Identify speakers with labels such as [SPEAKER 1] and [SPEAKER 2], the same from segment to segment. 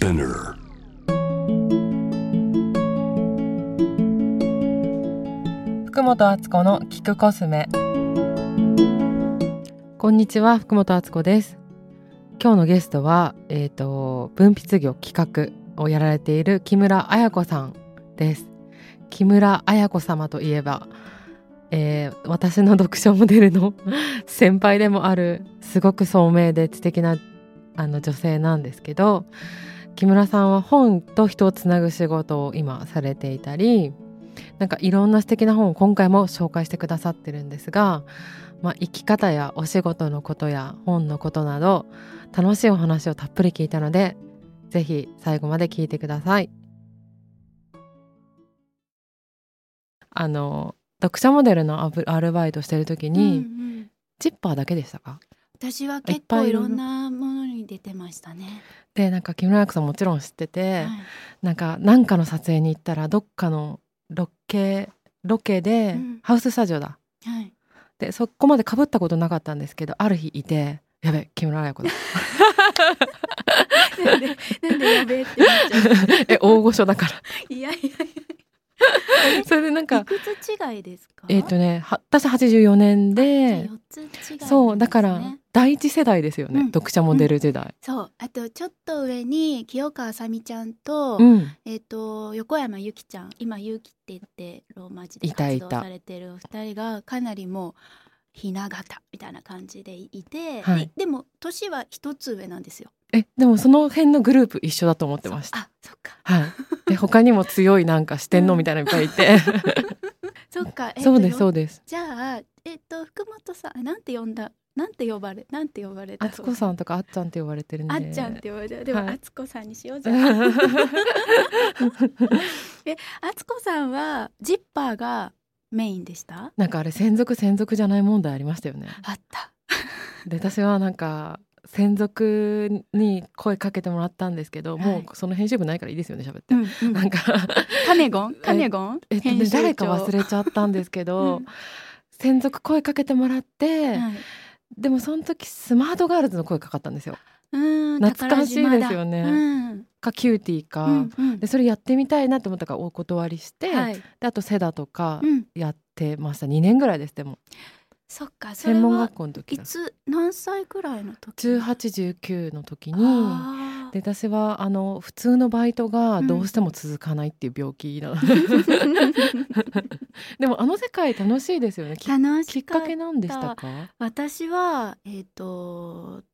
[SPEAKER 1] Spinner.
[SPEAKER 2] 福本敦子の聞くコスメこんにちは福本敦子です今日のゲストはえっ、と分泌業企画をやられている木村彩子さんです木村彩子様といえば、えー私の読書モデルの先輩でもあるすごく聡明で知的なあの女性なんですけど木村さんは本と人をつなぐ仕事を今されていたりなんかいろんな素敵な本を今回も紹介してくださってるんですが、まあ、生き方やお仕事のことや本のことなど楽しいお話をたっぷり聞いたのでぜひ最後まで聞いてください。あの読者モデルのアルバイトしてる時に、
[SPEAKER 3] うんうん
[SPEAKER 2] ジッパーだけでしたか？
[SPEAKER 3] 私は結構いろんなものに出てましたね。
[SPEAKER 2] でなんか木村彩子さんもちろん知ってて、
[SPEAKER 3] はい。
[SPEAKER 2] なんか何かの撮影に行ったらどっかのロケロケで、
[SPEAKER 3] うん。
[SPEAKER 2] ハウススタジオだ。
[SPEAKER 3] はい。
[SPEAKER 2] でそこまでかぶったことなかったんですけどある日いてやべ木村彩子だ。
[SPEAKER 3] なんでなんでやべえってなっちゃう。
[SPEAKER 2] え大御所だから。
[SPEAKER 3] いやいやい
[SPEAKER 2] それでなん
[SPEAKER 3] や。い
[SPEAKER 2] か
[SPEAKER 3] くつ違いですか？
[SPEAKER 2] えっ、とねは私84年で
[SPEAKER 3] 四つ違いね。
[SPEAKER 2] そうだから第一世代ですよね、
[SPEAKER 3] うん
[SPEAKER 2] 読者モデル時代
[SPEAKER 3] そうあとちょっと上に清川あさみちゃんと、
[SPEAKER 2] うん、
[SPEAKER 3] えっ、と横山由紀ちゃん今由紀って言ってローマ字で
[SPEAKER 2] いたいた
[SPEAKER 3] 活動されてるお二人がかなりもうひな形みたいな感じでいて、
[SPEAKER 2] はい。
[SPEAKER 3] ででも年は一つ上なんですよ。
[SPEAKER 2] えでもその辺のグループ一緒だと思ってました。
[SPEAKER 3] あそっか。
[SPEAKER 2] はい。で他にも強いなんか四天王みたいなのいっぱいいて、
[SPEAKER 3] そっか、えっと
[SPEAKER 2] そうですそう
[SPEAKER 3] よ
[SPEAKER 2] です。
[SPEAKER 3] じゃあえっと福本さんなんて呼んだなんて呼ばれなんて呼ばれた？
[SPEAKER 2] あつこさんとかあっちゃんって呼ばれてる
[SPEAKER 3] あっちゃんって呼ばれた。でも、
[SPEAKER 2] はい。
[SPEAKER 3] あつこさんにしようじゃあ えあつこさんはジッパーがメインでした？
[SPEAKER 2] なんかあれ専属専属じゃない問題ありましたよね。
[SPEAKER 3] あった。
[SPEAKER 2] で私はなんか専属に声かけてもらったんですけど、
[SPEAKER 3] はい。
[SPEAKER 2] もうその編集部ないからいいですよね喋って、
[SPEAKER 3] うんうん。
[SPEAKER 2] なんか
[SPEAKER 3] カネゴン？カネゴン？
[SPEAKER 2] えっと誰か忘れちゃったんですけど、
[SPEAKER 3] うん。
[SPEAKER 2] 専属声かけてもらって、
[SPEAKER 3] はい。
[SPEAKER 2] でもその時スマートガールズの声かかったんですよ。
[SPEAKER 3] うん
[SPEAKER 2] 懐かしいですよね。
[SPEAKER 3] うん。
[SPEAKER 2] か CUTiE か、
[SPEAKER 3] うんうん。
[SPEAKER 2] でそれやってみたいなって思ったからお断りして、
[SPEAKER 3] はい。
[SPEAKER 2] であと SEDA とか
[SPEAKER 3] うん。
[SPEAKER 2] やってました。2年ぐらいですでも。
[SPEAKER 3] そっか
[SPEAKER 2] 専門
[SPEAKER 3] は
[SPEAKER 2] 学校の時だ。
[SPEAKER 3] いつ何歳くらいの時
[SPEAKER 2] ？1819の時にで私はあの普通のバイトがどうしても続かないっていう病気な、でもあの世界楽しいですよね。きっ
[SPEAKER 3] しか
[SPEAKER 2] けなんでしたか？
[SPEAKER 3] 私はえっ、と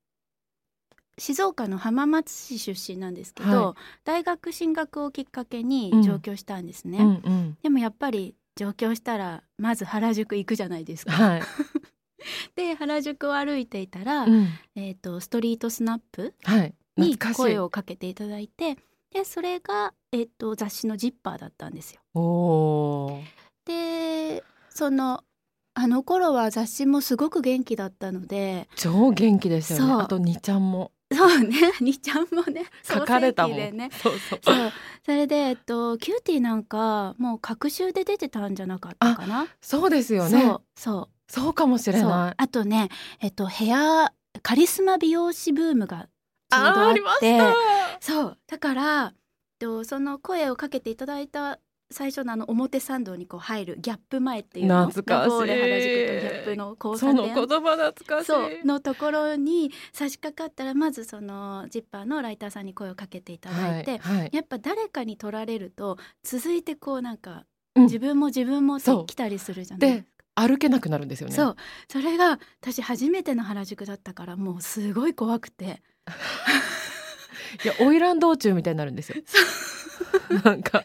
[SPEAKER 3] 静岡の浜松市出身なんですけど、
[SPEAKER 2] は
[SPEAKER 3] 大学進学をきっかけに
[SPEAKER 2] うん。
[SPEAKER 3] 上京したんですね、
[SPEAKER 2] うんうん。
[SPEAKER 3] でもやっぱり上京したらまず原宿行くじゃないですか、
[SPEAKER 2] はい、
[SPEAKER 3] で原宿を歩いていたら、
[SPEAKER 2] うん。
[SPEAKER 3] えっ、とストリートスナップ
[SPEAKER 2] はい、
[SPEAKER 3] に声をかけていただいてでそれが、えっと雑誌の「ジッパー」だったんですよ。でそのあの頃は雑誌もすごく元気だったので
[SPEAKER 2] 超元気でしたよね。あと2ちゃんも
[SPEAKER 3] そうね。にちゃんもね
[SPEAKER 2] 書かれたもん、
[SPEAKER 3] でね。
[SPEAKER 2] そうそう。
[SPEAKER 3] そう。それで、えっと、 CUTiE なんかもう隔週で出てたんじゃなかったかな？
[SPEAKER 2] そうですよね。
[SPEAKER 3] そうそう。
[SPEAKER 2] そうかもしれない。
[SPEAKER 3] あとねえっとヘアカリスマ美容師ブームがちょうどあっ
[SPEAKER 2] て。た。
[SPEAKER 3] そう。だからえっとその声をかけていただいた最初のあの表参道にこう入るギャップ前っていうの
[SPEAKER 2] 懐かしい。
[SPEAKER 3] 原宿とギャップの交差
[SPEAKER 2] その言
[SPEAKER 3] 点
[SPEAKER 2] 葉懐かしい。
[SPEAKER 3] のところに差し掛かったらまずそのジッパーのライターさんに声をかけていただいて、
[SPEAKER 2] はいはい。
[SPEAKER 3] やっぱ誰かに取られると続いてこうなんか
[SPEAKER 2] うん。
[SPEAKER 3] 自分も自分も
[SPEAKER 2] そう
[SPEAKER 3] 来たりするじゃないですか。
[SPEAKER 2] 歩けなくなるんですよね。
[SPEAKER 3] そう。それが私初めての原宿だったからもうすごい怖くて。
[SPEAKER 2] いや花魁道中みたいになるんですよ。なんか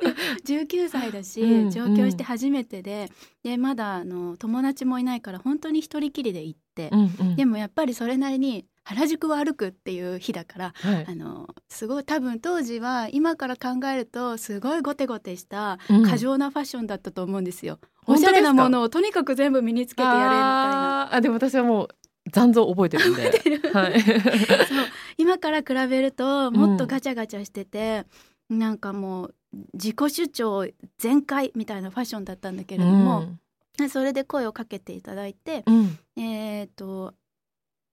[SPEAKER 3] 19歳だし、
[SPEAKER 2] うん
[SPEAKER 3] 上京して初めてで,、でまだあの友達もいないから本当に一人きりで行って、
[SPEAKER 2] うんうん。
[SPEAKER 3] でもやっぱりそれなりに原宿を歩くっていう日だから
[SPEAKER 2] はい。
[SPEAKER 3] あのすごい多分当時は今から考えるとすごいゴテゴテした
[SPEAKER 2] うん。
[SPEAKER 3] 過剰なファッションだったと思うんですよ。
[SPEAKER 2] 本当ですか？
[SPEAKER 3] おしゃれなものをとにかく全部身につけてやれみたいな。
[SPEAKER 2] あでも私はもう残像覚えてるんで。はい。
[SPEAKER 3] そう。今から比べるともっとガチャガチャしてて、なんかもう自己主張全開みたいなファッションだったんだけれども、それで声をかけていただいて、
[SPEAKER 2] うん。うん
[SPEAKER 3] えっ、と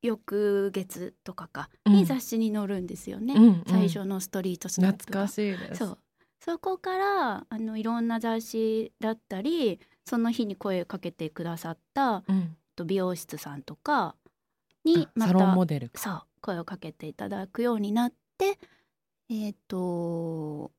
[SPEAKER 3] 翌月とかか
[SPEAKER 2] うん。
[SPEAKER 3] に雑誌に載るんですよね、
[SPEAKER 2] うんうん。
[SPEAKER 3] 最初のストリートスナップが。
[SPEAKER 2] 懐かしいです。
[SPEAKER 3] そう。そこからあのいろんな雑誌だったりその日に声をかけてくださった
[SPEAKER 2] うん。
[SPEAKER 3] と美容室さんとかにま
[SPEAKER 2] サロン
[SPEAKER 3] た
[SPEAKER 2] モデルか。
[SPEAKER 3] そう声をかけていただくようになってえっ、と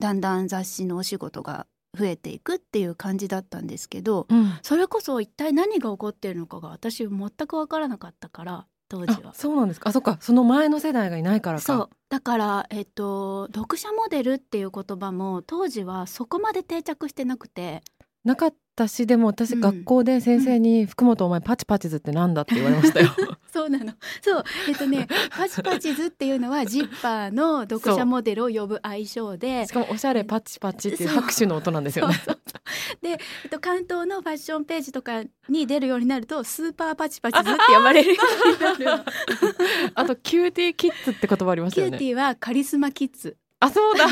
[SPEAKER 3] だんだん雑誌のお仕事が増えていくっていう感じだったんですけど
[SPEAKER 2] うん。
[SPEAKER 3] それこそ一体何が起こっているのかが私全く分からなかったから当時は。
[SPEAKER 2] あ。そうなんですか？あそっか。その前の世代がいないからか。
[SPEAKER 3] そう。だから、えっと、読者モデルっていう言葉も当時はそこまで定着してなくて
[SPEAKER 2] なかったしでも私、
[SPEAKER 3] うん。
[SPEAKER 2] 学校で先生に「福本お前パチパチズってなんだ?」って言われましたよ。
[SPEAKER 3] そうなの。そう。えっとねパチパチズっていうのはジッパーの読者モデルを呼ぶ愛称で
[SPEAKER 2] しかもおしゃれパチパチっていう拍手の音なんですよね。
[SPEAKER 3] そうそうそう。で、えっと、関東のファッションページとかに出るようになるとスーパーパチパチズって呼ばれるようになるの。
[SPEAKER 2] あとキューティーキッズって言葉ありましたよね。
[SPEAKER 3] CUTiEはカリスマキッズ。
[SPEAKER 2] あそうだ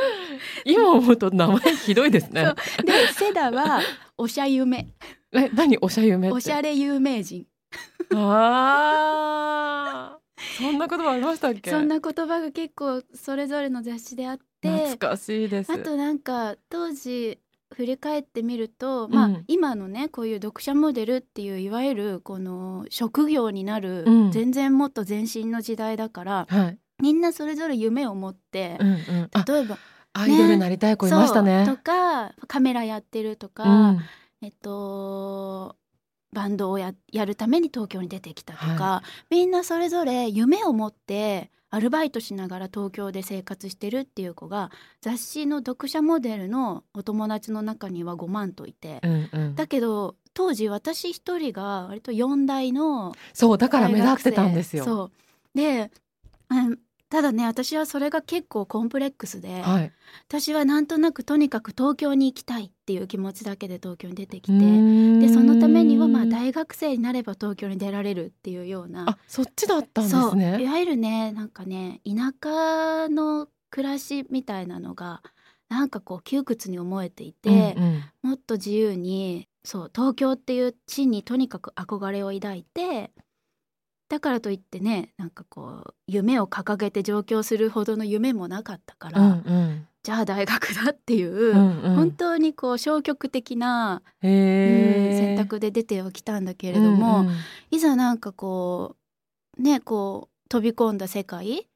[SPEAKER 2] 今思うと名前ひどいですね。
[SPEAKER 3] で SEDA はおしゃ夢
[SPEAKER 2] え何？おしゃ夢って？
[SPEAKER 3] おしゃれ有名人。
[SPEAKER 2] あー。そんな言葉ありましたっけ？
[SPEAKER 3] そんな言葉が結構それぞれの雑誌であって。
[SPEAKER 2] 懐かしいです。
[SPEAKER 3] あとなんか当時振り返ってみると、まあ
[SPEAKER 2] うん。
[SPEAKER 3] 今のねこういう読者モデルっていういわゆるこの職業になる、
[SPEAKER 2] うん。
[SPEAKER 3] 全然もっと前進の時代だから
[SPEAKER 2] はい
[SPEAKER 3] みんなそれぞれ夢を持って
[SPEAKER 2] う、んうん。あ
[SPEAKER 3] 例えば
[SPEAKER 2] アイドルになりたい子いましたね。
[SPEAKER 3] そうとかカメラやってるとか、
[SPEAKER 2] うん。
[SPEAKER 3] えっとバンドをややるために東京に出てきたとか、
[SPEAKER 2] は
[SPEAKER 3] みんなそれぞれ夢を持ってアルバイトしながら東京で生活してるっていう子が雑誌の読者モデルのお友達の中には5万といて、
[SPEAKER 2] うんうん。
[SPEAKER 3] だけど当時私一人が割と4代の
[SPEAKER 2] そうだから目立ってたんですよ。
[SPEAKER 3] そう。で、うんただね私はそれが結構コンプレックスで、
[SPEAKER 2] はい。
[SPEAKER 3] 私はなんとなくとにかく東京に行きたいっていう気持ちだけで東京に出てきて
[SPEAKER 2] で
[SPEAKER 3] でそのためにはまあ大学生になれば東京に出られるっていうような。
[SPEAKER 2] あそっちだったんで
[SPEAKER 3] そう。い
[SPEAKER 2] すね
[SPEAKER 3] わゆるねなんかね田舎の暮らしみたいなのがなんかこう窮屈に思えていて、
[SPEAKER 2] うんうん。
[SPEAKER 3] もっと自由にそう東京っていう地にとにかく憧れを抱いてだからといってねなんかこう夢を掲げて上京するほどの夢もなかったから、
[SPEAKER 2] うんうん。
[SPEAKER 3] じゃあ大学だっていう、
[SPEAKER 2] うんうん。
[SPEAKER 3] 本当にこう消極的な、
[SPEAKER 2] へ
[SPEAKER 3] うん
[SPEAKER 2] ー
[SPEAKER 3] 選択で出てはきたんだけれども、
[SPEAKER 2] うんうん。
[SPEAKER 3] いざなんかこうねこう飛び込んだ世界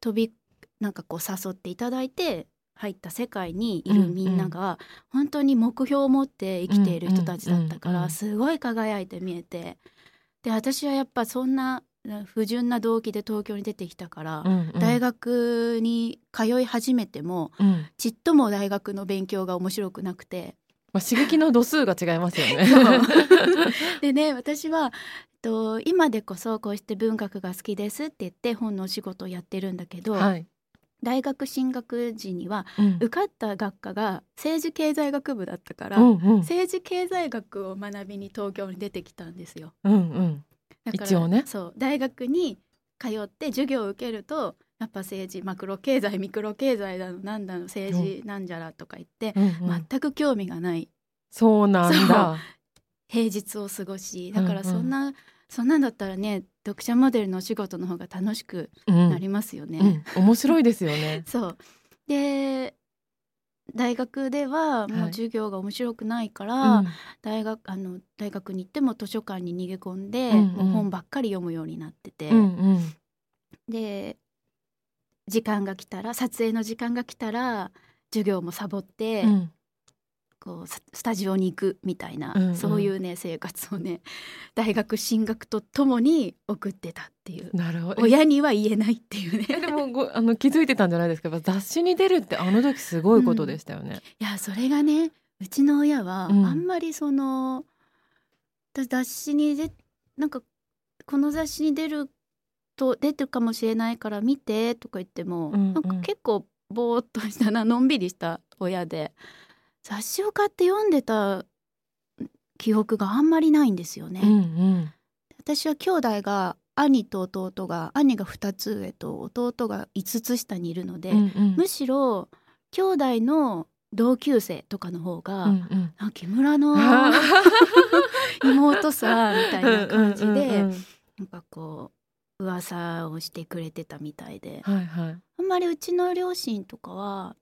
[SPEAKER 3] 飛びなんかこう誘っていただいて入った世界にいるみんなが本当に目標を持って生きている人たちだったからすごい輝いて見えてで私はやっぱそんな不純な動機で東京に出てきたから、
[SPEAKER 2] うんうん
[SPEAKER 3] 大学に通い始めても
[SPEAKER 2] うん
[SPEAKER 3] ちっとも大学の勉強が面白くなくて
[SPEAKER 2] まあ、刺激の度数が違いますよね。
[SPEAKER 3] でね私はと今でこそこうして文学が好きですって言って本のお仕事をやってるんだけど、
[SPEAKER 2] はい。
[SPEAKER 3] 大学進学時には
[SPEAKER 2] うん。
[SPEAKER 3] 受かった学科が政治経済学部だったから、
[SPEAKER 2] うんうん。
[SPEAKER 3] 政治経済学を学びに東京に出てきたんですよ。
[SPEAKER 2] うんうん。
[SPEAKER 3] だから
[SPEAKER 2] 一応ね。
[SPEAKER 3] そう大学に通って授業を受けるとやっぱ政治マクロ経済ミクロ経済だのなんだの政治なんじゃらとか言って、
[SPEAKER 2] うんうん。
[SPEAKER 3] 全く興味がない。
[SPEAKER 2] そうなんだ。
[SPEAKER 3] 平日を過ごしだから
[SPEAKER 2] うんうん
[SPEAKER 3] そん。な、そんなんだったらね読者モデルのお仕事の方が楽しく
[SPEAKER 2] うん。
[SPEAKER 3] なりますよね。
[SPEAKER 2] うん、面白いですよね。
[SPEAKER 3] そう。で大学ではもう
[SPEAKER 2] はい。
[SPEAKER 3] 授業が面白くないから、
[SPEAKER 2] うん。
[SPEAKER 3] 大学あの大学に行っても図書館に逃げ込んで、
[SPEAKER 2] うんうん。
[SPEAKER 3] 本ばっかり読むようになってて、
[SPEAKER 2] うんうん。
[SPEAKER 3] で時間が来たら撮影の時間が来たら授業もサボって、
[SPEAKER 2] うん
[SPEAKER 3] こうススタジオに行くみたいな、
[SPEAKER 2] うんうん。
[SPEAKER 3] そういうね生活をね 大学進学とともに送ってたっていう。
[SPEAKER 2] なるほど。
[SPEAKER 3] 親には言えないっていうね。
[SPEAKER 2] えでもごあの気づいてたんじゃないですか？雑誌に出るってあの時すごいことでしたよね。
[SPEAKER 3] いやそれがねうちの親はあ
[SPEAKER 2] うん。
[SPEAKER 3] んまりその、私雑誌にでなんかこの雑誌に出ると出てるかもしれないから見てとか言っても、
[SPEAKER 2] うんうん。
[SPEAKER 3] なんか結構ぼーっとしたなのんびりした親で雑誌を買って読んでた記憶があんまりないんですよね。
[SPEAKER 2] うんうん。
[SPEAKER 3] 私は兄弟が兄と弟が兄が2つ上と弟が5つ下にいるので、
[SPEAKER 2] うんうん。
[SPEAKER 3] むしろ兄弟の同級生とかの方が、
[SPEAKER 2] うんうん。
[SPEAKER 3] あ木村の
[SPEAKER 2] あ
[SPEAKER 3] 妹さみたいな感じで、
[SPEAKER 2] うんうんうんうん。
[SPEAKER 3] なんかこう噂をしてくれてたみたいで。
[SPEAKER 2] はいはい。
[SPEAKER 3] あんまりうちの両親とかは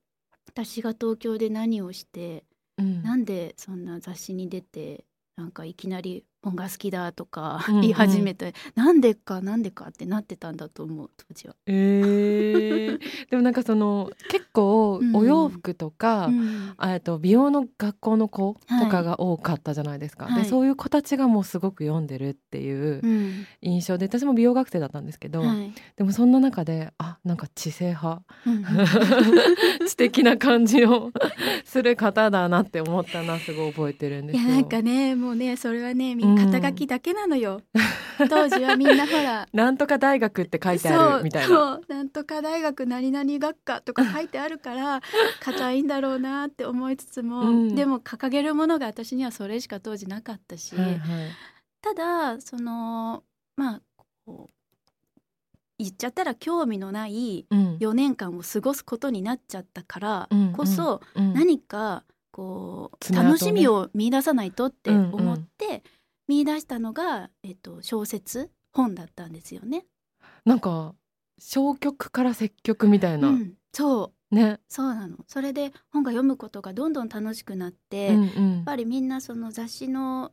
[SPEAKER 3] 私が東京で何をして
[SPEAKER 2] うん。
[SPEAKER 3] なんでそんな雑誌に出てなんかいきなり本が好きだとか
[SPEAKER 2] うんうん。
[SPEAKER 3] 言い始めて、なんでかなんでかってなってたんだと思う当時は。
[SPEAKER 2] えー、でもなんかその結構
[SPEAKER 3] うん。
[SPEAKER 2] お洋服とか、
[SPEAKER 3] うん。
[SPEAKER 2] あえっと美容の学校の子とかが多かったじゃないですか、
[SPEAKER 3] はい。
[SPEAKER 2] でそういう子たちがもうすごく読んでるっていう
[SPEAKER 3] うん。
[SPEAKER 2] 印象で私も美容学生だったんですけど、
[SPEAKER 3] はい。
[SPEAKER 2] でもそんな中であなんか知性派
[SPEAKER 3] うん。
[SPEAKER 2] 知的な感じを する方だなって思ったのはすごい覚えてるんですよ。
[SPEAKER 3] いやなんかねもうねそれはねみんな肩書きだけなのよ、当時はみんなほら。
[SPEAKER 2] なんとか大学って書いてあるみたいな。
[SPEAKER 3] なんとか大学何々学科とか書いてあるから 硬いんだろうなって思いつつも、
[SPEAKER 2] うん。
[SPEAKER 3] でも掲げるものが私にはそれしか当時なかったし、
[SPEAKER 2] はいはい。
[SPEAKER 3] ただそのまあこう言っちゃったら興味のない
[SPEAKER 2] うん。
[SPEAKER 3] 4年間を過ごすことになっちゃったから
[SPEAKER 2] うん
[SPEAKER 3] こそ、
[SPEAKER 2] うん。
[SPEAKER 3] 何かこう、楽しみを見出さないとって思って、見出したのが、えっと、小説本だったんですよね。
[SPEAKER 2] なんか消極から積極みたいな、
[SPEAKER 3] うん、そう
[SPEAKER 2] ね。
[SPEAKER 3] そうなのそれで本が読むことがどんどん楽しくなって、
[SPEAKER 2] うん
[SPEAKER 3] やっ
[SPEAKER 2] うん
[SPEAKER 3] ぱりみんなその雑誌の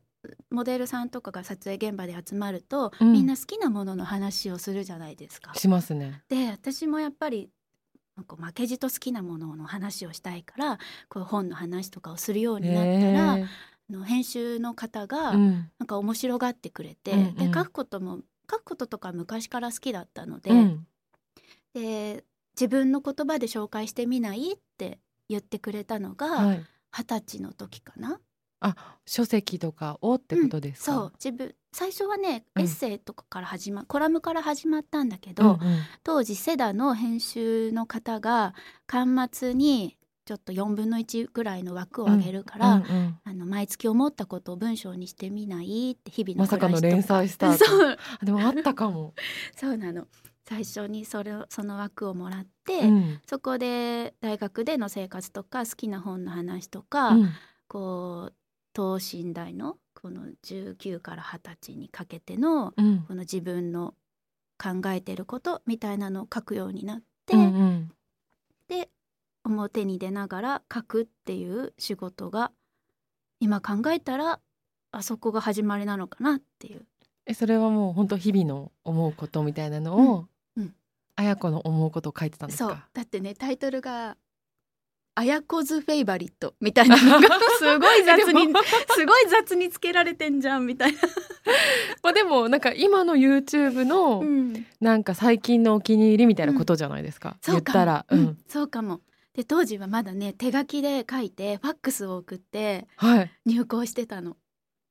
[SPEAKER 3] モデルさんとかが撮影現場で集まると、
[SPEAKER 2] うん
[SPEAKER 3] みんな好きなものの話をするじゃないですか。
[SPEAKER 2] しますね。
[SPEAKER 3] で私もやっぱりなんか負けじと好きなものの話をしたいからこう本の話とかをするようになったら、の編集の方がなんか面白がってくれて、
[SPEAKER 2] うんうん
[SPEAKER 3] で書くことも書くこととか昔から好きだったので,、
[SPEAKER 2] うん
[SPEAKER 3] で自分の言葉で紹介してみないって言ってくれたのが
[SPEAKER 2] はい。
[SPEAKER 3] 二十歳の時かな。
[SPEAKER 2] あ書籍とかをってことですか？
[SPEAKER 3] そう自分最初はね
[SPEAKER 2] うん
[SPEAKER 3] エッセイとかから始ま、コラムから始まったんだけ
[SPEAKER 2] うん
[SPEAKER 3] ど、
[SPEAKER 2] うん
[SPEAKER 3] 当時セダの編集の方が巻末にちょっと4分の1ぐらいの枠をあげるから、
[SPEAKER 2] うんうん
[SPEAKER 3] あの毎月思ったことを文章にしてみないって日々の
[SPEAKER 2] まさかの連載スタート。
[SPEAKER 3] そう。
[SPEAKER 2] あでもあったかも。
[SPEAKER 3] そうなの。最初にそれをその枠をもらって、
[SPEAKER 2] うん。
[SPEAKER 3] そこで大学での生活とか好きな本の話とか、
[SPEAKER 2] うん。
[SPEAKER 3] こう等身大のこの19から20歳にかけての
[SPEAKER 2] うん。
[SPEAKER 3] この自分の考えてることみたいなのを書くようになって、
[SPEAKER 2] うんうん。
[SPEAKER 3] で表に出ながら書くっていう仕事が今考えたらあそこが始まりなのかなっていう。
[SPEAKER 2] えそれはもう本当日々の思うことみたいなのを、
[SPEAKER 3] うんうん。
[SPEAKER 2] あや子の思うことを書いてたんです
[SPEAKER 3] そう。
[SPEAKER 2] か。
[SPEAKER 3] だってねタイトルが「あやこずフェイバリット」みたいなのが すごい雑にすごい雑につけられてんじゃんみたいな。
[SPEAKER 2] まあでもなんか今の YouTube の
[SPEAKER 3] うん。
[SPEAKER 2] なんか最近のお気に入りみたいなことじゃないですか？言ったら、
[SPEAKER 3] う
[SPEAKER 2] うんん、
[SPEAKER 3] そうかも。で当時はまだね手書きで書いてファックスを送って
[SPEAKER 2] はい。
[SPEAKER 3] 入稿してたの。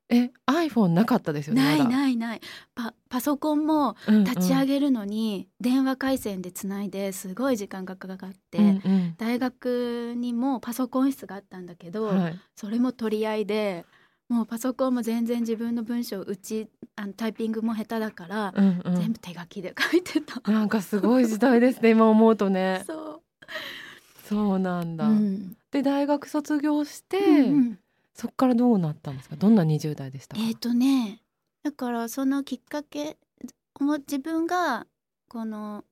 [SPEAKER 2] え iPhone なかったですよね。
[SPEAKER 3] ないないないパパソコンも立ち上げるのに電話回線でつないですごい時間がかかって、
[SPEAKER 2] うんうん
[SPEAKER 3] 大学にもパソコン室があったんだけど、
[SPEAKER 2] はい。
[SPEAKER 3] それも取り合いでもうパソコンも全然自分の文章うちあのタイピングも下手だから、
[SPEAKER 2] うんうん
[SPEAKER 3] 全部手書きで書いてた。
[SPEAKER 2] なんかすごい時代ですね今思うとね。
[SPEAKER 3] そ
[SPEAKER 2] そうなん
[SPEAKER 3] う、
[SPEAKER 2] だ。
[SPEAKER 3] うん
[SPEAKER 2] で大学卒業して、
[SPEAKER 3] うんうん
[SPEAKER 2] そっからどうなったんですか？どんな20代でした？か。
[SPEAKER 3] えっ、とねだからそのきっかけも自分がこの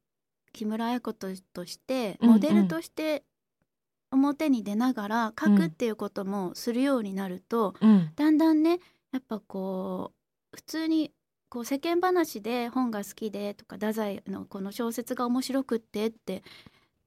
[SPEAKER 3] 木村彩子ととしてモデルとして表に出ながら書くっていうこともするようになると、
[SPEAKER 2] うん
[SPEAKER 3] だんだんねやっぱこう普通にこう世間話で本が好きでとか太宰のこの小説が面白くってって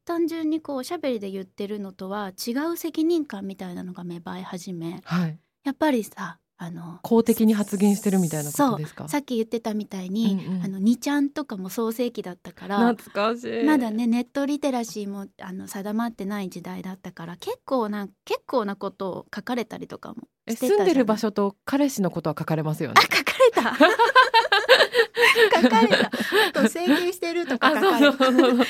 [SPEAKER 3] 単純にこうおしゃべりで言ってるのとは違う責任感みたいなのが芽生え始め
[SPEAKER 2] はい。
[SPEAKER 3] やっぱりさあの
[SPEAKER 2] 公的に発言してるみたいなことですか？
[SPEAKER 3] さっき言ってたみたいに、
[SPEAKER 2] うんうん
[SPEAKER 3] あの2ちゃんとかも創世期だったから
[SPEAKER 2] 懐かしい。
[SPEAKER 3] まだねネットリテラシーもあの定まってない時代だったから結構な結構なことを書かれたりとかも
[SPEAKER 2] え
[SPEAKER 3] してたじゃない
[SPEAKER 2] 住んでる場所と彼氏のことは書かれますよね
[SPEAKER 3] あ。書かれた書かれた。あと整形してるとか
[SPEAKER 2] あ、
[SPEAKER 3] 書
[SPEAKER 2] そう
[SPEAKER 3] かれた。
[SPEAKER 2] そうそう。そう。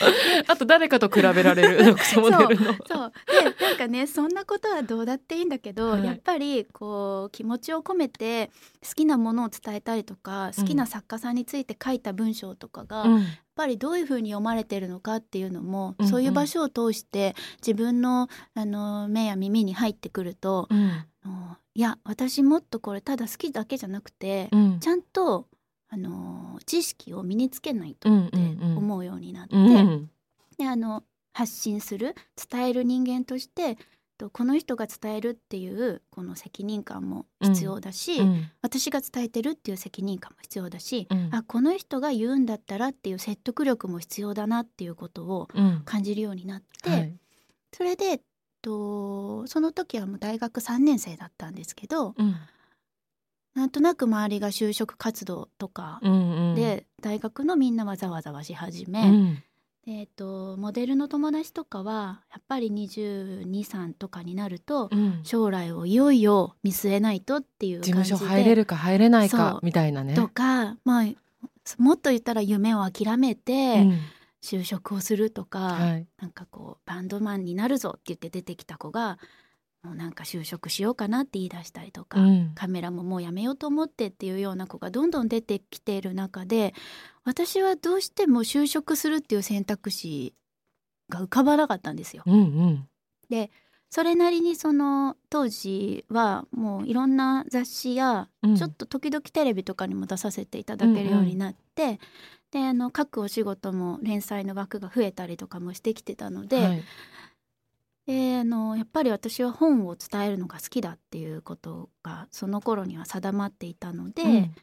[SPEAKER 2] あと誰かと比べられる。読者モデルの。
[SPEAKER 3] そう。でなんかねそんなことはどうだっていいんだけど、
[SPEAKER 2] はい。
[SPEAKER 3] やっぱりこう気持ちを込めて好きなものを伝えたりとか好きな作家さんについて書いた文章とかが、やっ
[SPEAKER 2] うん
[SPEAKER 3] ぱりどういうふうに読まれてるのかっていうのも、
[SPEAKER 2] うんうん。
[SPEAKER 3] そういう場所を通して自分のあの目や耳に入ってくると
[SPEAKER 2] うん
[SPEAKER 3] いや私もっとこれただ好きだけじゃなくて、
[SPEAKER 2] うん。
[SPEAKER 3] ちゃんと、あのー知識を身につけないとって思うようになって、
[SPEAKER 2] うん。
[SPEAKER 3] であの発信する伝える人間としてとこの人が伝えるっていうこの責任感も必要だし、
[SPEAKER 2] うん。
[SPEAKER 3] 私が伝えてるっていう責任感も必要だし、
[SPEAKER 2] うん。
[SPEAKER 3] あこの人が言うんだったらっていう説得力も必要だなっていうことを
[SPEAKER 2] うん。
[SPEAKER 3] 感じるようになって、
[SPEAKER 2] はい。
[SPEAKER 3] それで、と、その時はもう大学3年生だったんですけど
[SPEAKER 2] うん。
[SPEAKER 3] なんとなく周りが就職活動とか
[SPEAKER 2] うんうん。
[SPEAKER 3] で、大学のみんなはざわざわし始め、
[SPEAKER 2] うん。
[SPEAKER 3] でえっと、モデルの友達とかはやっぱり223とかになると
[SPEAKER 2] うん。
[SPEAKER 3] 将来をいよいよ見据えないとっていう
[SPEAKER 2] 事
[SPEAKER 3] 感じで
[SPEAKER 2] 務所入れるか入れないかみたいなね。
[SPEAKER 3] とか、まあ、もっと言ったら夢を諦めて
[SPEAKER 2] うん
[SPEAKER 3] 就職をするとか、
[SPEAKER 2] はい。
[SPEAKER 3] なんかこうバンドマンになるぞって言って出てきた子がもうなんか就職しようかなって言い出したりとか、
[SPEAKER 2] うん。
[SPEAKER 3] カメラももうやめようと思ってっていうような子がどんどん出てきている中で私はどうしても就職するっていう選択肢が浮かばなかったんですよ。
[SPEAKER 2] うんうん。
[SPEAKER 3] それなりにその当時はもういろんな雑誌や
[SPEAKER 2] うん。
[SPEAKER 3] ちょっと時々テレビとかにも出させていただけるようになって、であの書くお仕事も連載の枠が増えたりとかもしてきてたので,、
[SPEAKER 2] はい。
[SPEAKER 3] であのやっぱり私は本を伝えるのが好きだっていうことがその頃には定まっていたので、
[SPEAKER 2] うん。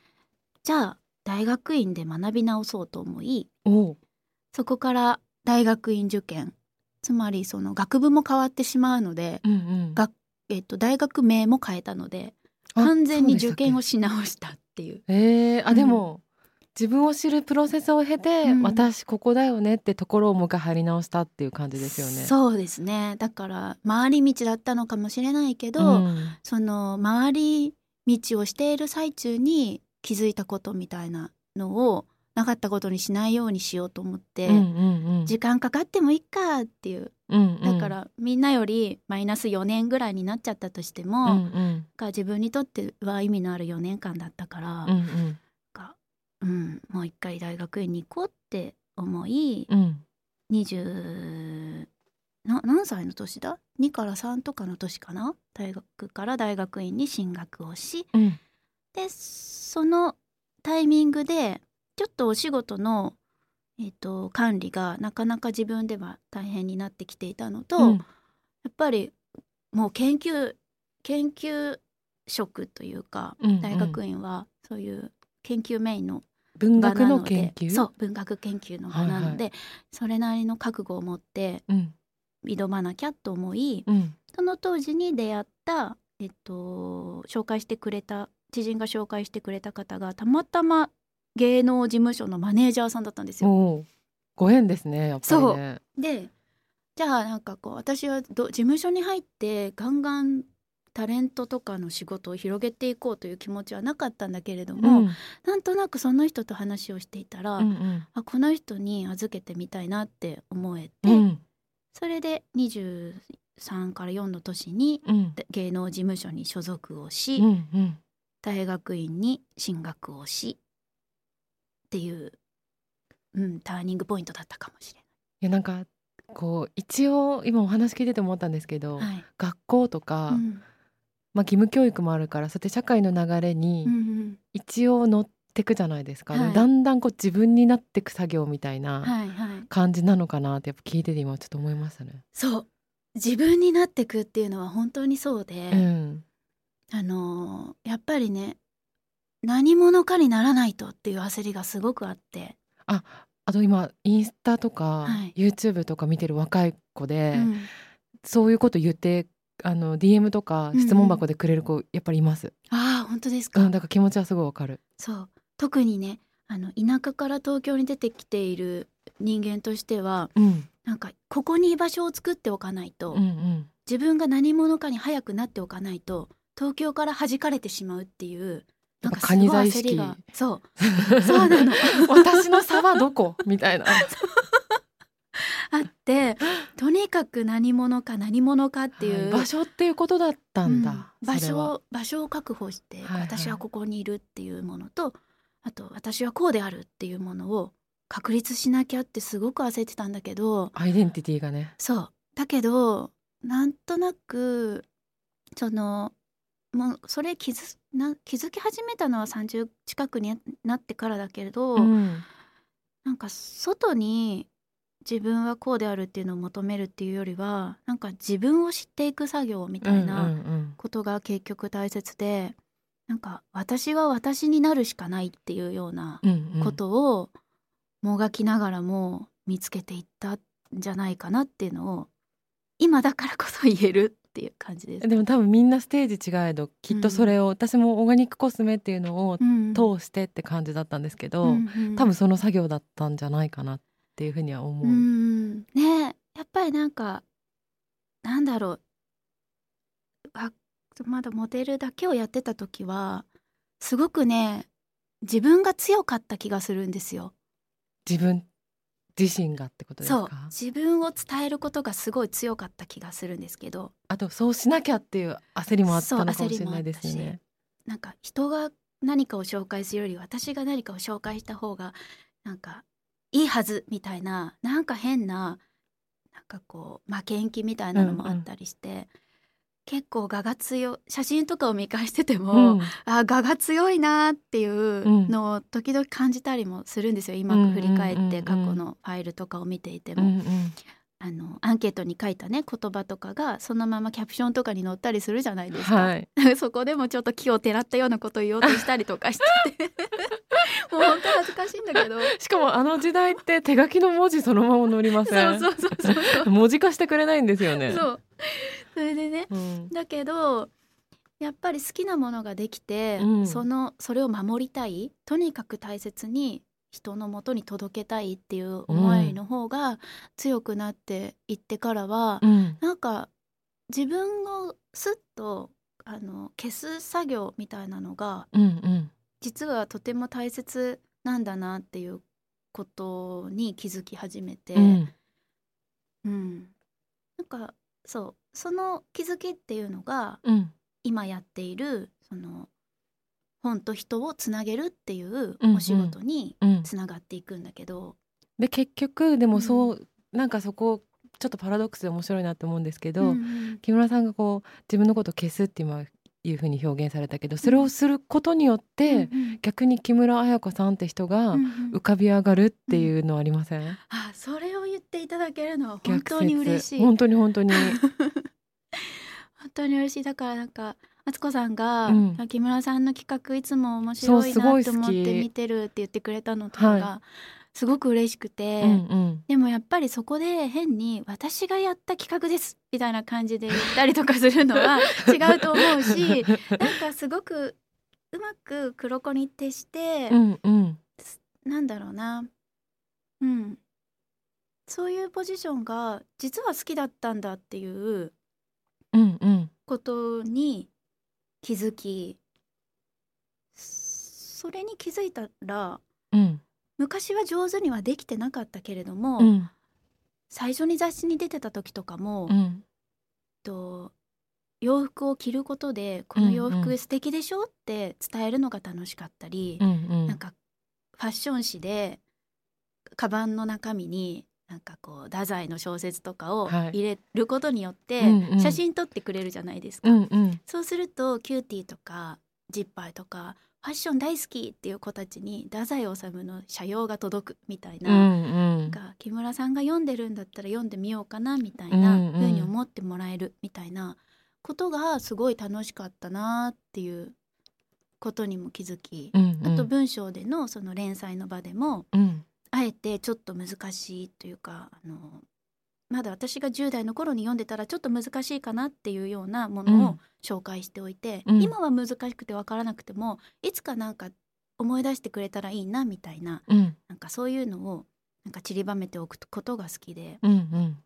[SPEAKER 3] じゃあ大学院で学び直そうと思いそこから大学院受験つまりその学部も変わってしまうので、
[SPEAKER 2] うんうん。
[SPEAKER 3] がえっと、大学名も変えたので
[SPEAKER 2] あ
[SPEAKER 3] 完全に受験をし直したっていう。
[SPEAKER 2] えー、あ
[SPEAKER 3] うん。
[SPEAKER 2] でも、自分を知るプロセスを経て、
[SPEAKER 3] うん。
[SPEAKER 2] 私ここだよねってところをもう一回張り直したっていう感じですよね。
[SPEAKER 3] そうですね。だから回り道だったのかもしれないけど、
[SPEAKER 2] うん。
[SPEAKER 3] その回り道をしている最中に気づいたことみたいなのをなかったことにしないようにしようと思って、
[SPEAKER 2] うんうんうん。
[SPEAKER 3] 時間かかってもいいかっていう。
[SPEAKER 2] うんうん。
[SPEAKER 3] だからみんなよりマイナス4年ぐらいになっちゃったとして
[SPEAKER 2] うん
[SPEAKER 3] も、
[SPEAKER 2] うん。
[SPEAKER 3] が自分にとっては意味のある4年間だったから、
[SPEAKER 2] うんうん。
[SPEAKER 3] がうん、もう一回大学院に行こうって思い、
[SPEAKER 2] うん。
[SPEAKER 3] 20な何歳の年だ？2から3とかの年かな？大学から大学院に進学をし
[SPEAKER 2] うん。
[SPEAKER 3] でそのタイミングでちょっとお仕事の、えー、と管理がなかなか自分では大変になってきていたのと、
[SPEAKER 2] うん。
[SPEAKER 3] やっぱりもう研究研究職というか、
[SPEAKER 2] うんうん。
[SPEAKER 3] 大学院はそういう研究メインの
[SPEAKER 2] 文学の研究？
[SPEAKER 3] そう文学研究の場なので、それなりの覚悟を持って
[SPEAKER 2] うん。
[SPEAKER 3] 挑まなきゃと思い
[SPEAKER 2] うん。
[SPEAKER 3] その当時に出会った、えっと、紹介してくれた知人が紹介してくれた方がたまたま芸能事務所のマネージャーさんだったんですよ。
[SPEAKER 2] ご縁ですねやっぱりね。
[SPEAKER 3] でじゃあなんかこう私はど事務所に入ってガンガンタレントとかの仕事を広げていこうという気持ちはなかったんだけれど
[SPEAKER 2] う
[SPEAKER 3] も、
[SPEAKER 2] ん。
[SPEAKER 3] なんとなくその人と話をしていたら、
[SPEAKER 2] うんうん。
[SPEAKER 3] あこの人に預けてみたいなって思えて、
[SPEAKER 2] うん。
[SPEAKER 3] それで23から4の年に
[SPEAKER 2] うん。
[SPEAKER 3] 芸能事務所に所属をし、
[SPEAKER 2] うんうん。
[SPEAKER 3] 大学院に進学をしっていう、うん、ターニングポイントだったかもしれ
[SPEAKER 2] い。やなんかこう一応今お話聞いてて思ったんですけど、
[SPEAKER 3] ない。はい。
[SPEAKER 2] 学校とか、
[SPEAKER 3] うん
[SPEAKER 2] まあ、義務教育もあるからそうやって社会の流れに
[SPEAKER 3] うんうん。
[SPEAKER 2] 一応乗ってくじゃないですか、
[SPEAKER 3] はい。
[SPEAKER 2] だんだんこう自分になってく作業みたいな感じなのかなってやっぱ聞いてて今ちょっと思いましたね。
[SPEAKER 3] そう。自分になってくっていうのは本当にそうで、
[SPEAKER 2] うん。
[SPEAKER 3] あのーやっぱりね何者かにならないとっていう焦りがすごくあって、
[SPEAKER 2] あと今インスタとか、
[SPEAKER 3] はい。
[SPEAKER 2] YouTube とか見てる若い子で、
[SPEAKER 3] うん。
[SPEAKER 2] そういうこと言ってあの DM とか質問箱でくれる子やっぱりいます。
[SPEAKER 3] ああ本当ですか、
[SPEAKER 2] うん、だから気持ちはすごいわかる。
[SPEAKER 3] そう特にねあの田舎から東京に出てきている人間としては
[SPEAKER 2] うん、
[SPEAKER 3] なんかここに居場所を作っておかないと、
[SPEAKER 2] うん、うん。
[SPEAKER 3] 自分が何者かに早くなっておかないと東京から弾かれてしまうっていうなんかすごい
[SPEAKER 2] やっぱ蟹座意識
[SPEAKER 3] そうそうなの
[SPEAKER 2] 私の差はどこ？みたいな。
[SPEAKER 3] あってとにかく何者か何者かっていう、
[SPEAKER 2] はい場所っていうことだったんだ。
[SPEAKER 3] うん場所場所を確保して、
[SPEAKER 2] はいはい
[SPEAKER 3] 私はここにいるっていうものとあと私はこうであるっていうものを確立しなきゃってすごく焦ってたんだけど
[SPEAKER 2] アイデンティティがね。
[SPEAKER 3] そうだけどなんとなくそのもうそれ気づな気づき始めたのは30近くになってからだけれど、
[SPEAKER 2] うん
[SPEAKER 3] なんか外に自分はこうであるっていうのを求めるっていうよりはなんか自分を知っていく作業みたい
[SPEAKER 2] うんう
[SPEAKER 3] なん。ことが結局大切で、なんか私は私になるしかないっていうような
[SPEAKER 2] うんうん。
[SPEAKER 3] ことをもがきながらも見つけていったんじゃないかなっていうのを今だからこそ言えるっていう感じです。
[SPEAKER 2] でも多分みんなステージ違えどきっとそれを、私もオーガニックコスメっていうのを
[SPEAKER 3] うん。
[SPEAKER 2] 通してって感じだったんですけど、
[SPEAKER 3] うんうん。
[SPEAKER 2] 多分その作業だったんじゃないかなっていうふうには思う。
[SPEAKER 3] うんねやっぱりなんかなんだろうあまだモデルだけをやってた時はすごくね自分が強かった気がするんですよ。
[SPEAKER 2] 自分自身がってことです
[SPEAKER 3] そう
[SPEAKER 2] か
[SPEAKER 3] 自分を伝えることがすごい強かった気がするんですけど
[SPEAKER 2] あとそうしなきゃっていう焦りもあったのかもしれないですよね。
[SPEAKER 3] なんか人が何かを紹介するより私が何かを紹介した方がなんかいいはずみたいななんか変ななんかこう負けん気みたいなのもあったりして、結構我が強い写真とかを見返してても、
[SPEAKER 2] うん。
[SPEAKER 3] あ我が強いなっていうのを時々感じたりもするんですよ。今振り返って過去のファイルとかを見ていても。
[SPEAKER 2] うんうん
[SPEAKER 3] あのアンケートに書いたね言葉とかがそのままキャプションとかに載ったりするじゃないですか。
[SPEAKER 2] はい、
[SPEAKER 3] そこでもちょっと気をてらったようなことを言おうとしたりとかして。て もう本当恥ずかしいんだけど。
[SPEAKER 2] しかもあの時代って手書きの文字そのまま載りません。
[SPEAKER 3] そうそうそうそう。
[SPEAKER 2] 文字化してくれないんですよね。
[SPEAKER 3] そう。それでね
[SPEAKER 2] うん。
[SPEAKER 3] だけどやっぱり好きなものができて、
[SPEAKER 2] うん。
[SPEAKER 3] そのそれを守りたい。とにかく大切に人のもとに届けたいっていう思いの方が強くなっていってからは、
[SPEAKER 2] うん。
[SPEAKER 3] なんか自分をスッとあの消す作業みたいなのが
[SPEAKER 2] うんうん。
[SPEAKER 3] 実はとても大切なんだなっていうことに気づき始めて、
[SPEAKER 2] うん。
[SPEAKER 3] うん。なんかそうその気づきっていうのが
[SPEAKER 2] うん。
[SPEAKER 3] 今やっているその本と人をつなげるっていう
[SPEAKER 2] うんうん。
[SPEAKER 3] お仕事に
[SPEAKER 2] うん。
[SPEAKER 3] つながっていくんだけど、
[SPEAKER 2] で結局でもそう、なんかそこちょっとパラドックスで面白いなって思うんですけど、
[SPEAKER 3] うんうん。
[SPEAKER 2] 木村さんがこう自分のことを消すって今いうふうに表現されたけどそれをすることによって、
[SPEAKER 3] うんうん。
[SPEAKER 2] 逆に木村彩子さんって人が
[SPEAKER 3] うんうん。
[SPEAKER 2] 浮かび上がるっていうのはありません、
[SPEAKER 3] あそれを言っていただけるのは本当に嬉しい。
[SPEAKER 2] 本当に本当に。
[SPEAKER 3] 本当に嬉しい。だからなんかマツコさんが、
[SPEAKER 2] うん。
[SPEAKER 3] 木村さんの企画いつも面白いないと思って見てるって言ってくれたのとか
[SPEAKER 2] は
[SPEAKER 3] がすごく嬉しくて、
[SPEAKER 2] うんうん。
[SPEAKER 3] でもやっぱりそこで変に私がやった企画ですみたいな感じで言ったりとかするのは 違うと思うしなんかすごくうまく黒子に徹して、
[SPEAKER 2] うんうん。
[SPEAKER 3] なんだろうな。うん。そういうポジションが実は好きだったんだっていう
[SPEAKER 2] うんうん。
[SPEAKER 3] ことに気づきそれに気づいたら
[SPEAKER 2] うん。
[SPEAKER 3] 昔は上手にはできてなかったけれども、
[SPEAKER 2] うん。
[SPEAKER 3] 最初に雑誌に出てた時とかも、
[SPEAKER 2] うん。
[SPEAKER 3] と洋服を着ることでこの洋服素敵でしょって伝えるのが楽しかったり、
[SPEAKER 2] うんうん。
[SPEAKER 3] なんかファッション誌でカバンの中身になんかこう太宰の小説とかを
[SPEAKER 2] はい。
[SPEAKER 3] 入れることによって写真撮ってくれるじゃないですか。
[SPEAKER 2] うんうん。
[SPEAKER 3] そうすると CUTiE とかジッパーとかファッション大好きっていう子たちに太宰治の斜陽が届くみたいな,、
[SPEAKER 2] うんうん。
[SPEAKER 3] なんか木村さんが読んでるんだったら読んでみようかなみたいな
[SPEAKER 2] うんう
[SPEAKER 3] に思ってもらえるみたいなことがすごい楽しかったなっていうことにも気づき、
[SPEAKER 2] うんうん。
[SPEAKER 3] あと文章でのその連載の場でも
[SPEAKER 2] うん
[SPEAKER 3] あえてちょっと難しいというかあのまだ私が10代の頃に読んでたらちょっと難しいかなっていうようなものを紹介しておいて、
[SPEAKER 2] うん。
[SPEAKER 3] 今は難しくて分からなくてもいつかなんか思い出してくれたらいいなみたいな
[SPEAKER 2] うん。
[SPEAKER 3] なんかそういうのをなんか散りばめておくことが好きで。
[SPEAKER 2] うんうん。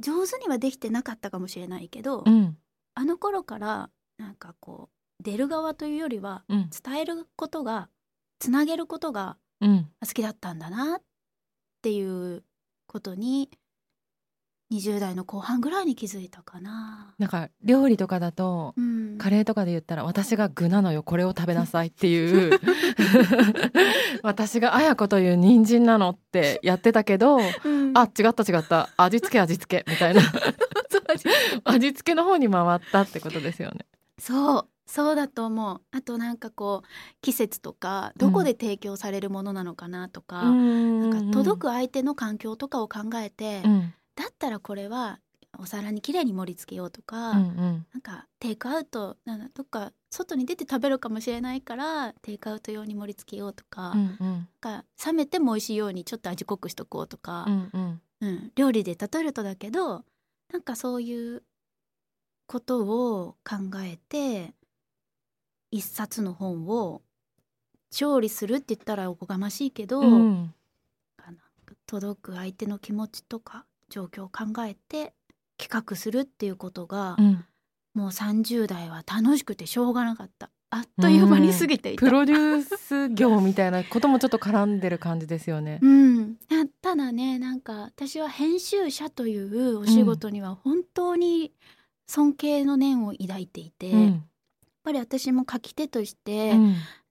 [SPEAKER 3] 上手にはできてなかったかもしれないけど、
[SPEAKER 2] うん。
[SPEAKER 3] あの頃からなんかこう出る側というよりは
[SPEAKER 2] うん。
[SPEAKER 3] 伝えることがつなげることが
[SPEAKER 2] うん。
[SPEAKER 3] 好きだったんだなっていうことに20代の後半ぐらいに気づいたかな。
[SPEAKER 2] なんか料理とかだと
[SPEAKER 3] うん、
[SPEAKER 2] カレーとかで言ったら私が具なのよ。これを食べなさいっていう。私が綾子という人参なのってやってたけど
[SPEAKER 3] うん。
[SPEAKER 2] あ違った違った。味付け味付けみたいな。味付けの方に回ったってことですよね。
[SPEAKER 3] そうそうだと思う。あとなんかこう季節とかどこで提供されるものなのかなとか,、なんか届く相手の環境とかを考えて、
[SPEAKER 2] うん。
[SPEAKER 3] だったらこれはお皿にきれいに盛り付けようとか、
[SPEAKER 2] うんうん。
[SPEAKER 3] なんかテイクアウトなんだどっか外に出て食べるかもしれないからテイクアウト用に盛り付けようとか,、
[SPEAKER 2] うんうん。
[SPEAKER 3] なんか冷めても美味しいようにちょっと味濃くしとこうとか、
[SPEAKER 2] うんうん。
[SPEAKER 3] うん、料理で例えるとだけどなんかそういうことを考えて一冊の本を調理するって言ったらおこがましいけど、
[SPEAKER 2] うん。
[SPEAKER 3] 届く相手の気持ちとか状況を考えて企画するっていうことが、
[SPEAKER 2] うん。
[SPEAKER 3] もう30代は楽しくてしょうがなかった。あっという間に過ぎていた。
[SPEAKER 2] プロデュース業みたいなこともちょっと絡んでる感じですよね。
[SPEAKER 3] うん、たただねなんか私は編集者というお仕事には本当に尊敬の念を抱いていて、
[SPEAKER 2] うん
[SPEAKER 3] ぱり私も書き手として、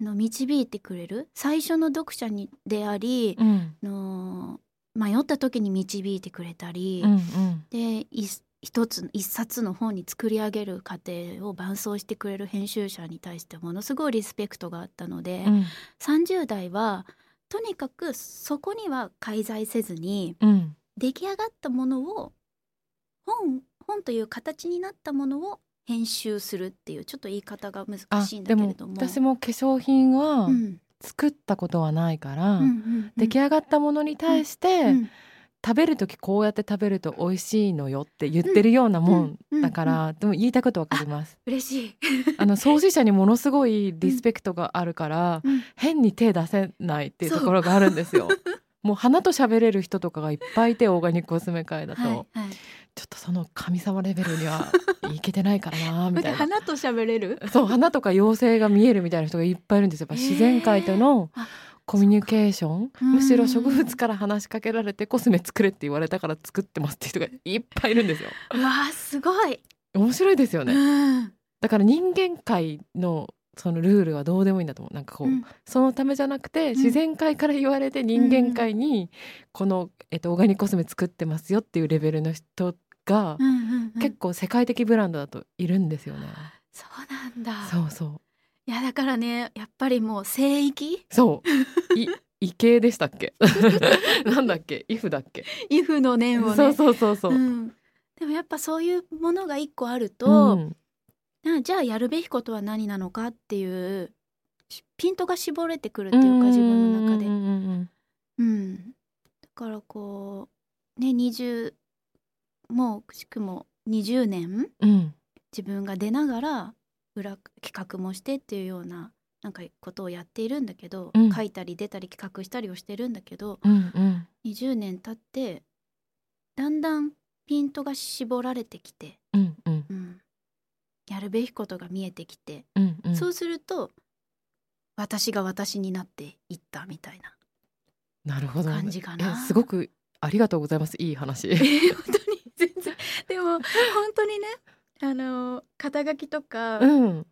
[SPEAKER 3] の導いてくれる？最初の読者にであり、の迷った時に導いてくれたり、
[SPEAKER 2] うんうん。
[SPEAKER 3] でい一つ一冊の本に作り上げる過程を伴走してくれる編集者に対してものすごいリスペクトがあったので、
[SPEAKER 2] うん。
[SPEAKER 3] 30代はとにかくそこには介在せずに
[SPEAKER 2] うん。
[SPEAKER 3] 出来上がったものを本本という形になったものを編集するっていうちょっと言い方が難
[SPEAKER 2] あ
[SPEAKER 3] しいんだけれども。
[SPEAKER 2] 私も化粧品は
[SPEAKER 3] うん。
[SPEAKER 2] 作ったことはないから、
[SPEAKER 3] うん
[SPEAKER 2] 出来上がったものに対して、
[SPEAKER 3] うん
[SPEAKER 2] 食べる時こうやって食べると美味しいのよって言ってるようなもんだから、でも言いたいことわかります。
[SPEAKER 3] 嬉しい、
[SPEAKER 2] あの創始者にものすごいリスペクトがあるから、
[SPEAKER 3] うん。
[SPEAKER 2] 変に手出せないっていうところがあるんですよ。もう花と喋れる人とかがいっぱいいてオーガニックコスメ界だと、
[SPEAKER 3] はいはい。
[SPEAKER 2] ちょっとその神様レベルにはいけてないからなみたいな。
[SPEAKER 3] 花と喋れる？
[SPEAKER 2] そう花とか妖精が見えるみたいな人がいっぱいいるんですよ。やっぱ自然界との
[SPEAKER 3] あ
[SPEAKER 2] コミュニケーション、
[SPEAKER 3] うん。
[SPEAKER 2] むしろ植物から話しかけられてコスメ作れって言われたから作ってますって人がいっぱいいるんですよ。
[SPEAKER 3] うわーすごい、
[SPEAKER 2] 面白いですよね。
[SPEAKER 3] うん。
[SPEAKER 2] だから人間界のそのルールはどうでもいいんだと思う。なんかこう、
[SPEAKER 3] うん。
[SPEAKER 2] そのためじゃなくて
[SPEAKER 3] ん。
[SPEAKER 2] 自然界から言われて人間界にこの、えっと、オーガニックコスメ作ってますよっていうレベルの人が
[SPEAKER 3] うんうんうん。
[SPEAKER 2] 結構世界的ブランドだといるんですよね。
[SPEAKER 3] そうなんだ。
[SPEAKER 2] そうそう。
[SPEAKER 3] いやだからねやっぱりもう聖域？
[SPEAKER 2] そう。い異形でしたっけ？なんだっけ？イフだっけ、
[SPEAKER 3] イフの念をね。
[SPEAKER 2] そうそうそうそう。
[SPEAKER 3] うん、でもやっぱそういうものが一個ある
[SPEAKER 2] う
[SPEAKER 3] と、
[SPEAKER 2] ん
[SPEAKER 3] なじゃあやるべきことは何なのかっていうしピントが絞れてくるっていうか自分の中で。
[SPEAKER 2] うん
[SPEAKER 3] だからこうね20もうくしくも20年。
[SPEAKER 2] うん。
[SPEAKER 3] 自分が出ながら裏企画もしてっていうようななんかことをやっているんだけど、
[SPEAKER 2] うん。
[SPEAKER 3] 書いたり出たり企画したりをしてるんだけど
[SPEAKER 2] うんうん。
[SPEAKER 3] 20年経ってだんだんピントが絞られてきて、
[SPEAKER 2] うんうん
[SPEAKER 3] うん、やるべきことが見えてきて、
[SPEAKER 2] うんうん。
[SPEAKER 3] そうすると私が私になっていったみたいな。
[SPEAKER 2] なるほど。
[SPEAKER 3] 感じかな。
[SPEAKER 2] えすごくありがとうございます。いい話。
[SPEAKER 3] えー本当に全然。でも本当にねあの肩書きとか、
[SPEAKER 2] うん。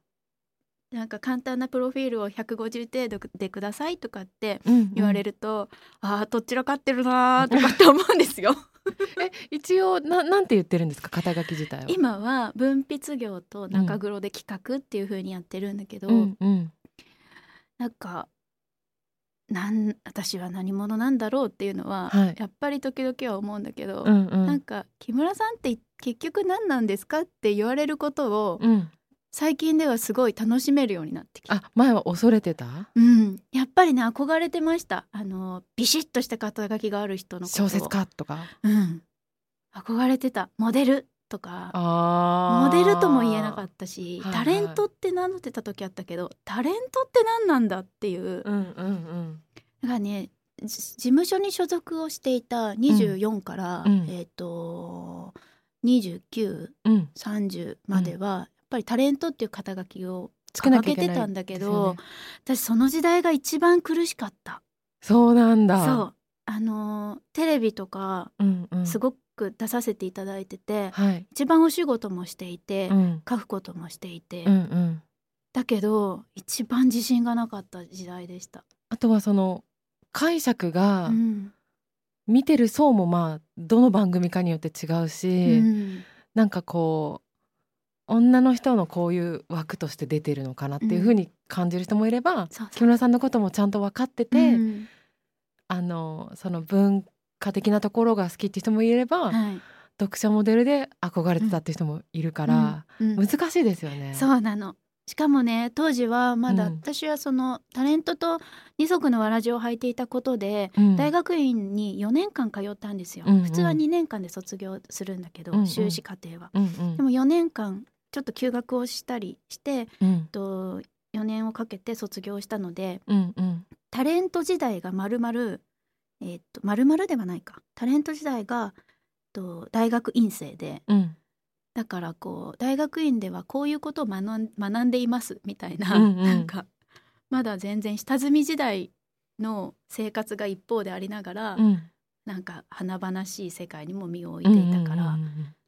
[SPEAKER 3] なんか簡単なプロフィールを150程度でくださいとかって
[SPEAKER 2] うん
[SPEAKER 3] 言われると、ああどちらかってるなーとかって思うんですよ。
[SPEAKER 2] え一応ななんて言ってるんですか？肩書き自体は。
[SPEAKER 3] 今は文筆業と中黒で企画っていう風にやってるんだけど、
[SPEAKER 2] うんうん。
[SPEAKER 3] なんかなん私は何者なんだろうっていうのは、
[SPEAKER 2] はい。
[SPEAKER 3] やっぱり時々は思うんだけど、
[SPEAKER 2] うんうん。
[SPEAKER 3] なんか木村さんって結局何なんですか？って言われることを
[SPEAKER 2] うん
[SPEAKER 3] 最近ではすごい楽しめるようになってきた。
[SPEAKER 2] あ前は恐れてた？
[SPEAKER 3] うん、やっぱりね憧れてました。あのビシッとした肩書きがある人のことを。
[SPEAKER 2] 小説家とか？
[SPEAKER 3] うん。憧れてた。モデルとか。
[SPEAKER 2] あ
[SPEAKER 3] モデルとも言えなかったし、
[SPEAKER 2] はいはい。
[SPEAKER 3] タレントって名乗ってた時あったけどタレントって何なんだっていう。
[SPEAKER 2] たうんうんうん。
[SPEAKER 3] だからねじ事務所に所属をしていた24から、
[SPEAKER 2] うん。
[SPEAKER 3] えっ、と2930
[SPEAKER 2] うん。
[SPEAKER 3] までは、ぱりタレントっていう肩書きを
[SPEAKER 2] つけな
[SPEAKER 3] 掲
[SPEAKER 2] け
[SPEAKER 3] てたんだけど、
[SPEAKER 2] ね。
[SPEAKER 3] 私その時代が一番苦しかった。
[SPEAKER 2] そうなんだ。
[SPEAKER 3] そう。あのーテレビとか
[SPEAKER 2] うんうん。
[SPEAKER 3] すごく出させていただいてて、
[SPEAKER 2] はい。
[SPEAKER 3] 一番お仕事もしていて、
[SPEAKER 2] うん。
[SPEAKER 3] 書くこともしていて、
[SPEAKER 2] うんうん。
[SPEAKER 3] だけど一番自信がなかった時代でした。
[SPEAKER 2] あとはその解釈が
[SPEAKER 3] うん。
[SPEAKER 2] 見てる層もまあどの番組かによって違うし、
[SPEAKER 3] うん。
[SPEAKER 2] なんかこ女の人のこういう枠として出てるのかなっていうふうに感じる人もいれば、
[SPEAKER 3] そう
[SPEAKER 2] 木村さんのこともちゃんと分かってて、
[SPEAKER 3] うん。
[SPEAKER 2] あのその文化的なところが好きって人もいれば、
[SPEAKER 3] はい。
[SPEAKER 2] 読者モデルで憧れてたって人もいるから、
[SPEAKER 3] うん。うん。
[SPEAKER 2] 難しいですよね。
[SPEAKER 3] そうなの。しかもね当時はまだ
[SPEAKER 2] うん。
[SPEAKER 3] 私はそのタレントと二足のわらじを履いていたことで、
[SPEAKER 2] うん。
[SPEAKER 3] 大学院に4年間通ったんですよ、
[SPEAKER 2] うんうん
[SPEAKER 3] 普通は2年間で卒業するんだけど、
[SPEAKER 2] うんうん
[SPEAKER 3] 修士課程は。
[SPEAKER 2] うんうん
[SPEAKER 3] でも4年間ちょっと休学をしたりして
[SPEAKER 2] うん。
[SPEAKER 3] と4年をかけて卒業したので
[SPEAKER 2] うんうん。
[SPEAKER 3] タレント時代がまるまるえーっとまるまるではないか。タレント時代がと大学院生で
[SPEAKER 2] うん。
[SPEAKER 3] だからこう大学院ではこういうことを学んでいますみたいな、
[SPEAKER 2] うんうん。
[SPEAKER 3] なんかまだ全然下積み時代の生活が一方でありながら、
[SPEAKER 2] うん。
[SPEAKER 3] なんか華々しい世界にも身を置いていたから、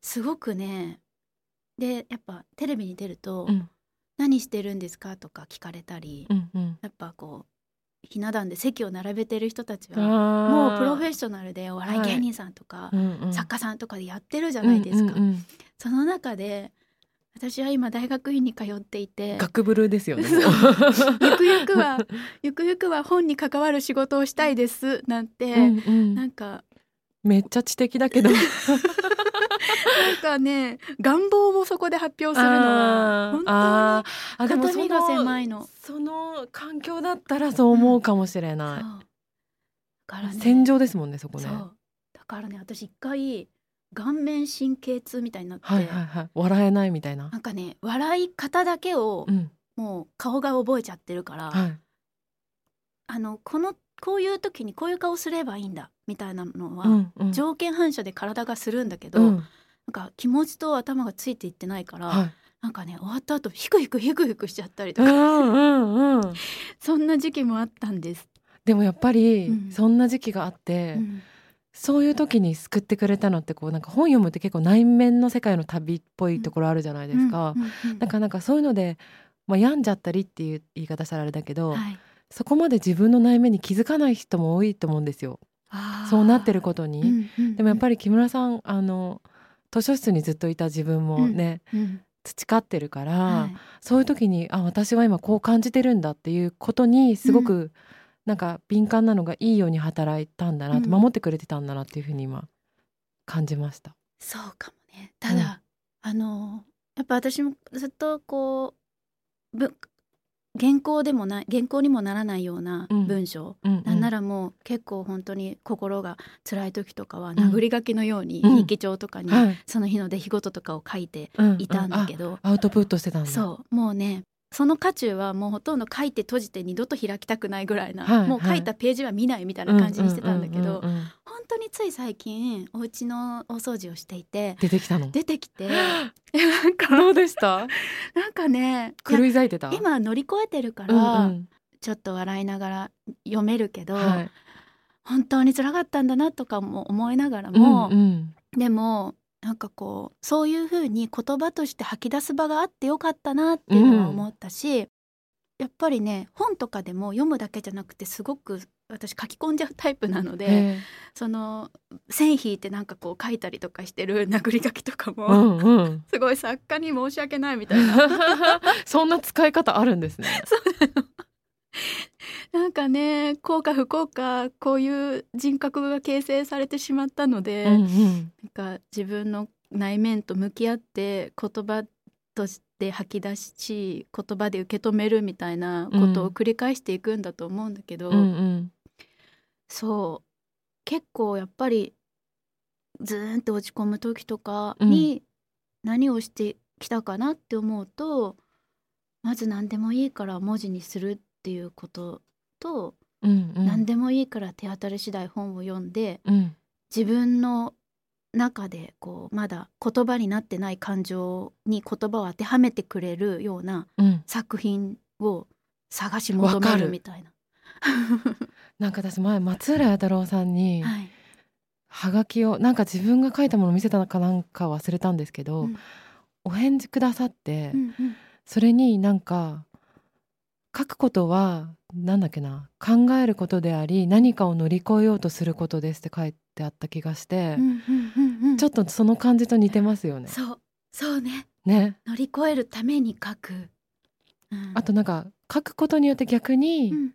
[SPEAKER 3] すごくねでやっぱテレビに出ると「
[SPEAKER 2] うん
[SPEAKER 3] 何してるんですか?」とか聞かれたり、
[SPEAKER 2] うんうん
[SPEAKER 3] やっぱこうひな壇で席を並べてる人たちは
[SPEAKER 2] あ
[SPEAKER 3] もうプロフェッ
[SPEAKER 2] ッ
[SPEAKER 3] ショナルでお笑い芸人さんとか、
[SPEAKER 2] シ
[SPEAKER 3] 作家さんとかでやってるじゃないですか。
[SPEAKER 2] うんうんうん
[SPEAKER 3] その中で私は今大学院に通っていて
[SPEAKER 2] 学ブルですよね。
[SPEAKER 3] そう ゆくゆくはゆくゆくは本に関わる仕事をしたいですなんて、
[SPEAKER 2] うんうん
[SPEAKER 3] なんか
[SPEAKER 2] めっちゃ知的だけど。
[SPEAKER 3] なんかね願望をそこで発表するのは本
[SPEAKER 2] あ
[SPEAKER 3] 当に肩身が狭いの
[SPEAKER 2] その環境だったらそう思うかもしれない。
[SPEAKER 3] だからね
[SPEAKER 2] 戦場ですもんねそこね。
[SPEAKER 3] だからね私一回顔面神経痛みたいになって、
[SPEAKER 2] はいはいはい。笑えないみたいな。
[SPEAKER 3] なんかね笑い方だけを
[SPEAKER 2] うん
[SPEAKER 3] もう顔が覚えちゃってるから、
[SPEAKER 2] はい。
[SPEAKER 3] あのこのこういう時にこういう顔すればいいんだみたいなのは、条件反射で体がするんだけど、
[SPEAKER 2] うん
[SPEAKER 3] なんか気持ちと頭がついていってないから、
[SPEAKER 2] はい。
[SPEAKER 3] なんかね終わった後ヒクヒクヒクヒクしちゃったりとか、
[SPEAKER 2] うん。
[SPEAKER 3] そんな時期もあったんです。
[SPEAKER 2] でもやっぱり
[SPEAKER 3] うん
[SPEAKER 2] そんな時期があって、
[SPEAKER 3] うん
[SPEAKER 2] そういう時に救ってくれたのってこうなんか本読むって結構内面の世界の旅っぽいところあるじゃないですか。
[SPEAKER 3] うんうん
[SPEAKER 2] かなんかそういうので、まあ、病んじゃったりっていう言い方したらあれだけど、
[SPEAKER 3] はい
[SPEAKER 2] そこまで自分の内面に気づかない人も多いと思うんですよ。そうなってることに。
[SPEAKER 3] うんうん
[SPEAKER 2] でもやっぱり木村さんあの図書室にずっといた自分もね、
[SPEAKER 3] うん。
[SPEAKER 2] 培ってるから、
[SPEAKER 3] はい。
[SPEAKER 2] そういう時にあ私は今こう感じてるんだっていうことにすごく、なんか敏感なのがいいように働いたんだな
[SPEAKER 3] うん。
[SPEAKER 2] 守ってくれてたんだなっていうふうに今感じました。
[SPEAKER 3] そうかもね。ただ、あのやっぱ私もずっとこうぶ原稿でもない原稿にもならないような
[SPEAKER 2] うん。
[SPEAKER 3] 文章、
[SPEAKER 2] うんうん。
[SPEAKER 3] なんならもう結構本当に心が辛い時とかは殴り書きのように
[SPEAKER 2] うん。
[SPEAKER 3] 日記帳とかに
[SPEAKER 2] はい。
[SPEAKER 3] その日の出来事とかを書いて
[SPEAKER 2] うん
[SPEAKER 3] いたんだけど、
[SPEAKER 2] あアウトプットしてたんだ。
[SPEAKER 3] そう。もうねその渦中はもうほとんど書いて閉じて二度と開きたくないぐらいな、
[SPEAKER 2] はい
[SPEAKER 3] もう書いたページは見ないみたいな感じにしてたんだけど
[SPEAKER 2] んうん
[SPEAKER 3] 本当につい最近お家のお掃除をしていて
[SPEAKER 2] 出てきたの？
[SPEAKER 3] 出てきてなんか
[SPEAKER 2] どうでした？
[SPEAKER 3] なんかね
[SPEAKER 2] 狂い咲いてた？
[SPEAKER 3] 今乗り越えてるか
[SPEAKER 2] うん
[SPEAKER 3] ら、
[SPEAKER 2] うん
[SPEAKER 3] ちょっと笑いながら読めるけど、
[SPEAKER 2] はい。
[SPEAKER 3] 本当に辛かったんだなとかも思いながらも、
[SPEAKER 2] うんうん
[SPEAKER 3] でもなんかこうそういう風に言葉として吐き出す場があってよかったなっていうのは思ったし、やっぱりね本とかでも読むだけじゃなくてすごく私書き込んじゃうタイプなので、
[SPEAKER 2] へ
[SPEAKER 3] その線引いてなんかこう書いたりとかしてる殴り書きとかも、
[SPEAKER 2] えうんうん。
[SPEAKER 3] すごい作家に申し訳ないみたいな
[SPEAKER 2] そんな使い方あるんですね。
[SPEAKER 3] な んかね幸か不幸かこういう人格が形成されてしまったので、
[SPEAKER 2] うんうん。
[SPEAKER 3] なんか自分の内面と向き合って言葉として吐き出し言葉で受け止めるみたいなことを繰り返していくんだと思うんだけど、
[SPEAKER 2] うんうん
[SPEAKER 3] そう結構やっぱりズーンって落ち込む時とかに何をしてきたかなって思うと、まず何でもいいから文字にするっていうことと、
[SPEAKER 2] うんうん。
[SPEAKER 3] 何でもいいから手当たり次第本を読んで
[SPEAKER 2] うん。
[SPEAKER 3] 自分の中でこうまだ言葉になってない感情に言葉を当てはめてくれるような
[SPEAKER 2] うん。
[SPEAKER 3] 作品を探し求め
[SPEAKER 2] る
[SPEAKER 3] るみたいな。
[SPEAKER 2] なんか私前松浦弥太郎さんに
[SPEAKER 3] はい。
[SPEAKER 2] はがきをなんか自分が書いたもの見せたのかなんか忘れたんですけど、
[SPEAKER 3] うん。
[SPEAKER 2] お返事くださって、
[SPEAKER 3] うんうん。
[SPEAKER 2] それになんか書くことはなんだっけな？考えることであり何かを乗り越えようとすることですって書いてあった気がして、
[SPEAKER 3] うんうんうんうん
[SPEAKER 2] ちょっとその感じと似てますよね。
[SPEAKER 3] そう。そうね。
[SPEAKER 2] ね。
[SPEAKER 3] 乗り越えるために書く、うん。
[SPEAKER 2] あとなんか書くことによって逆に、
[SPEAKER 3] うん。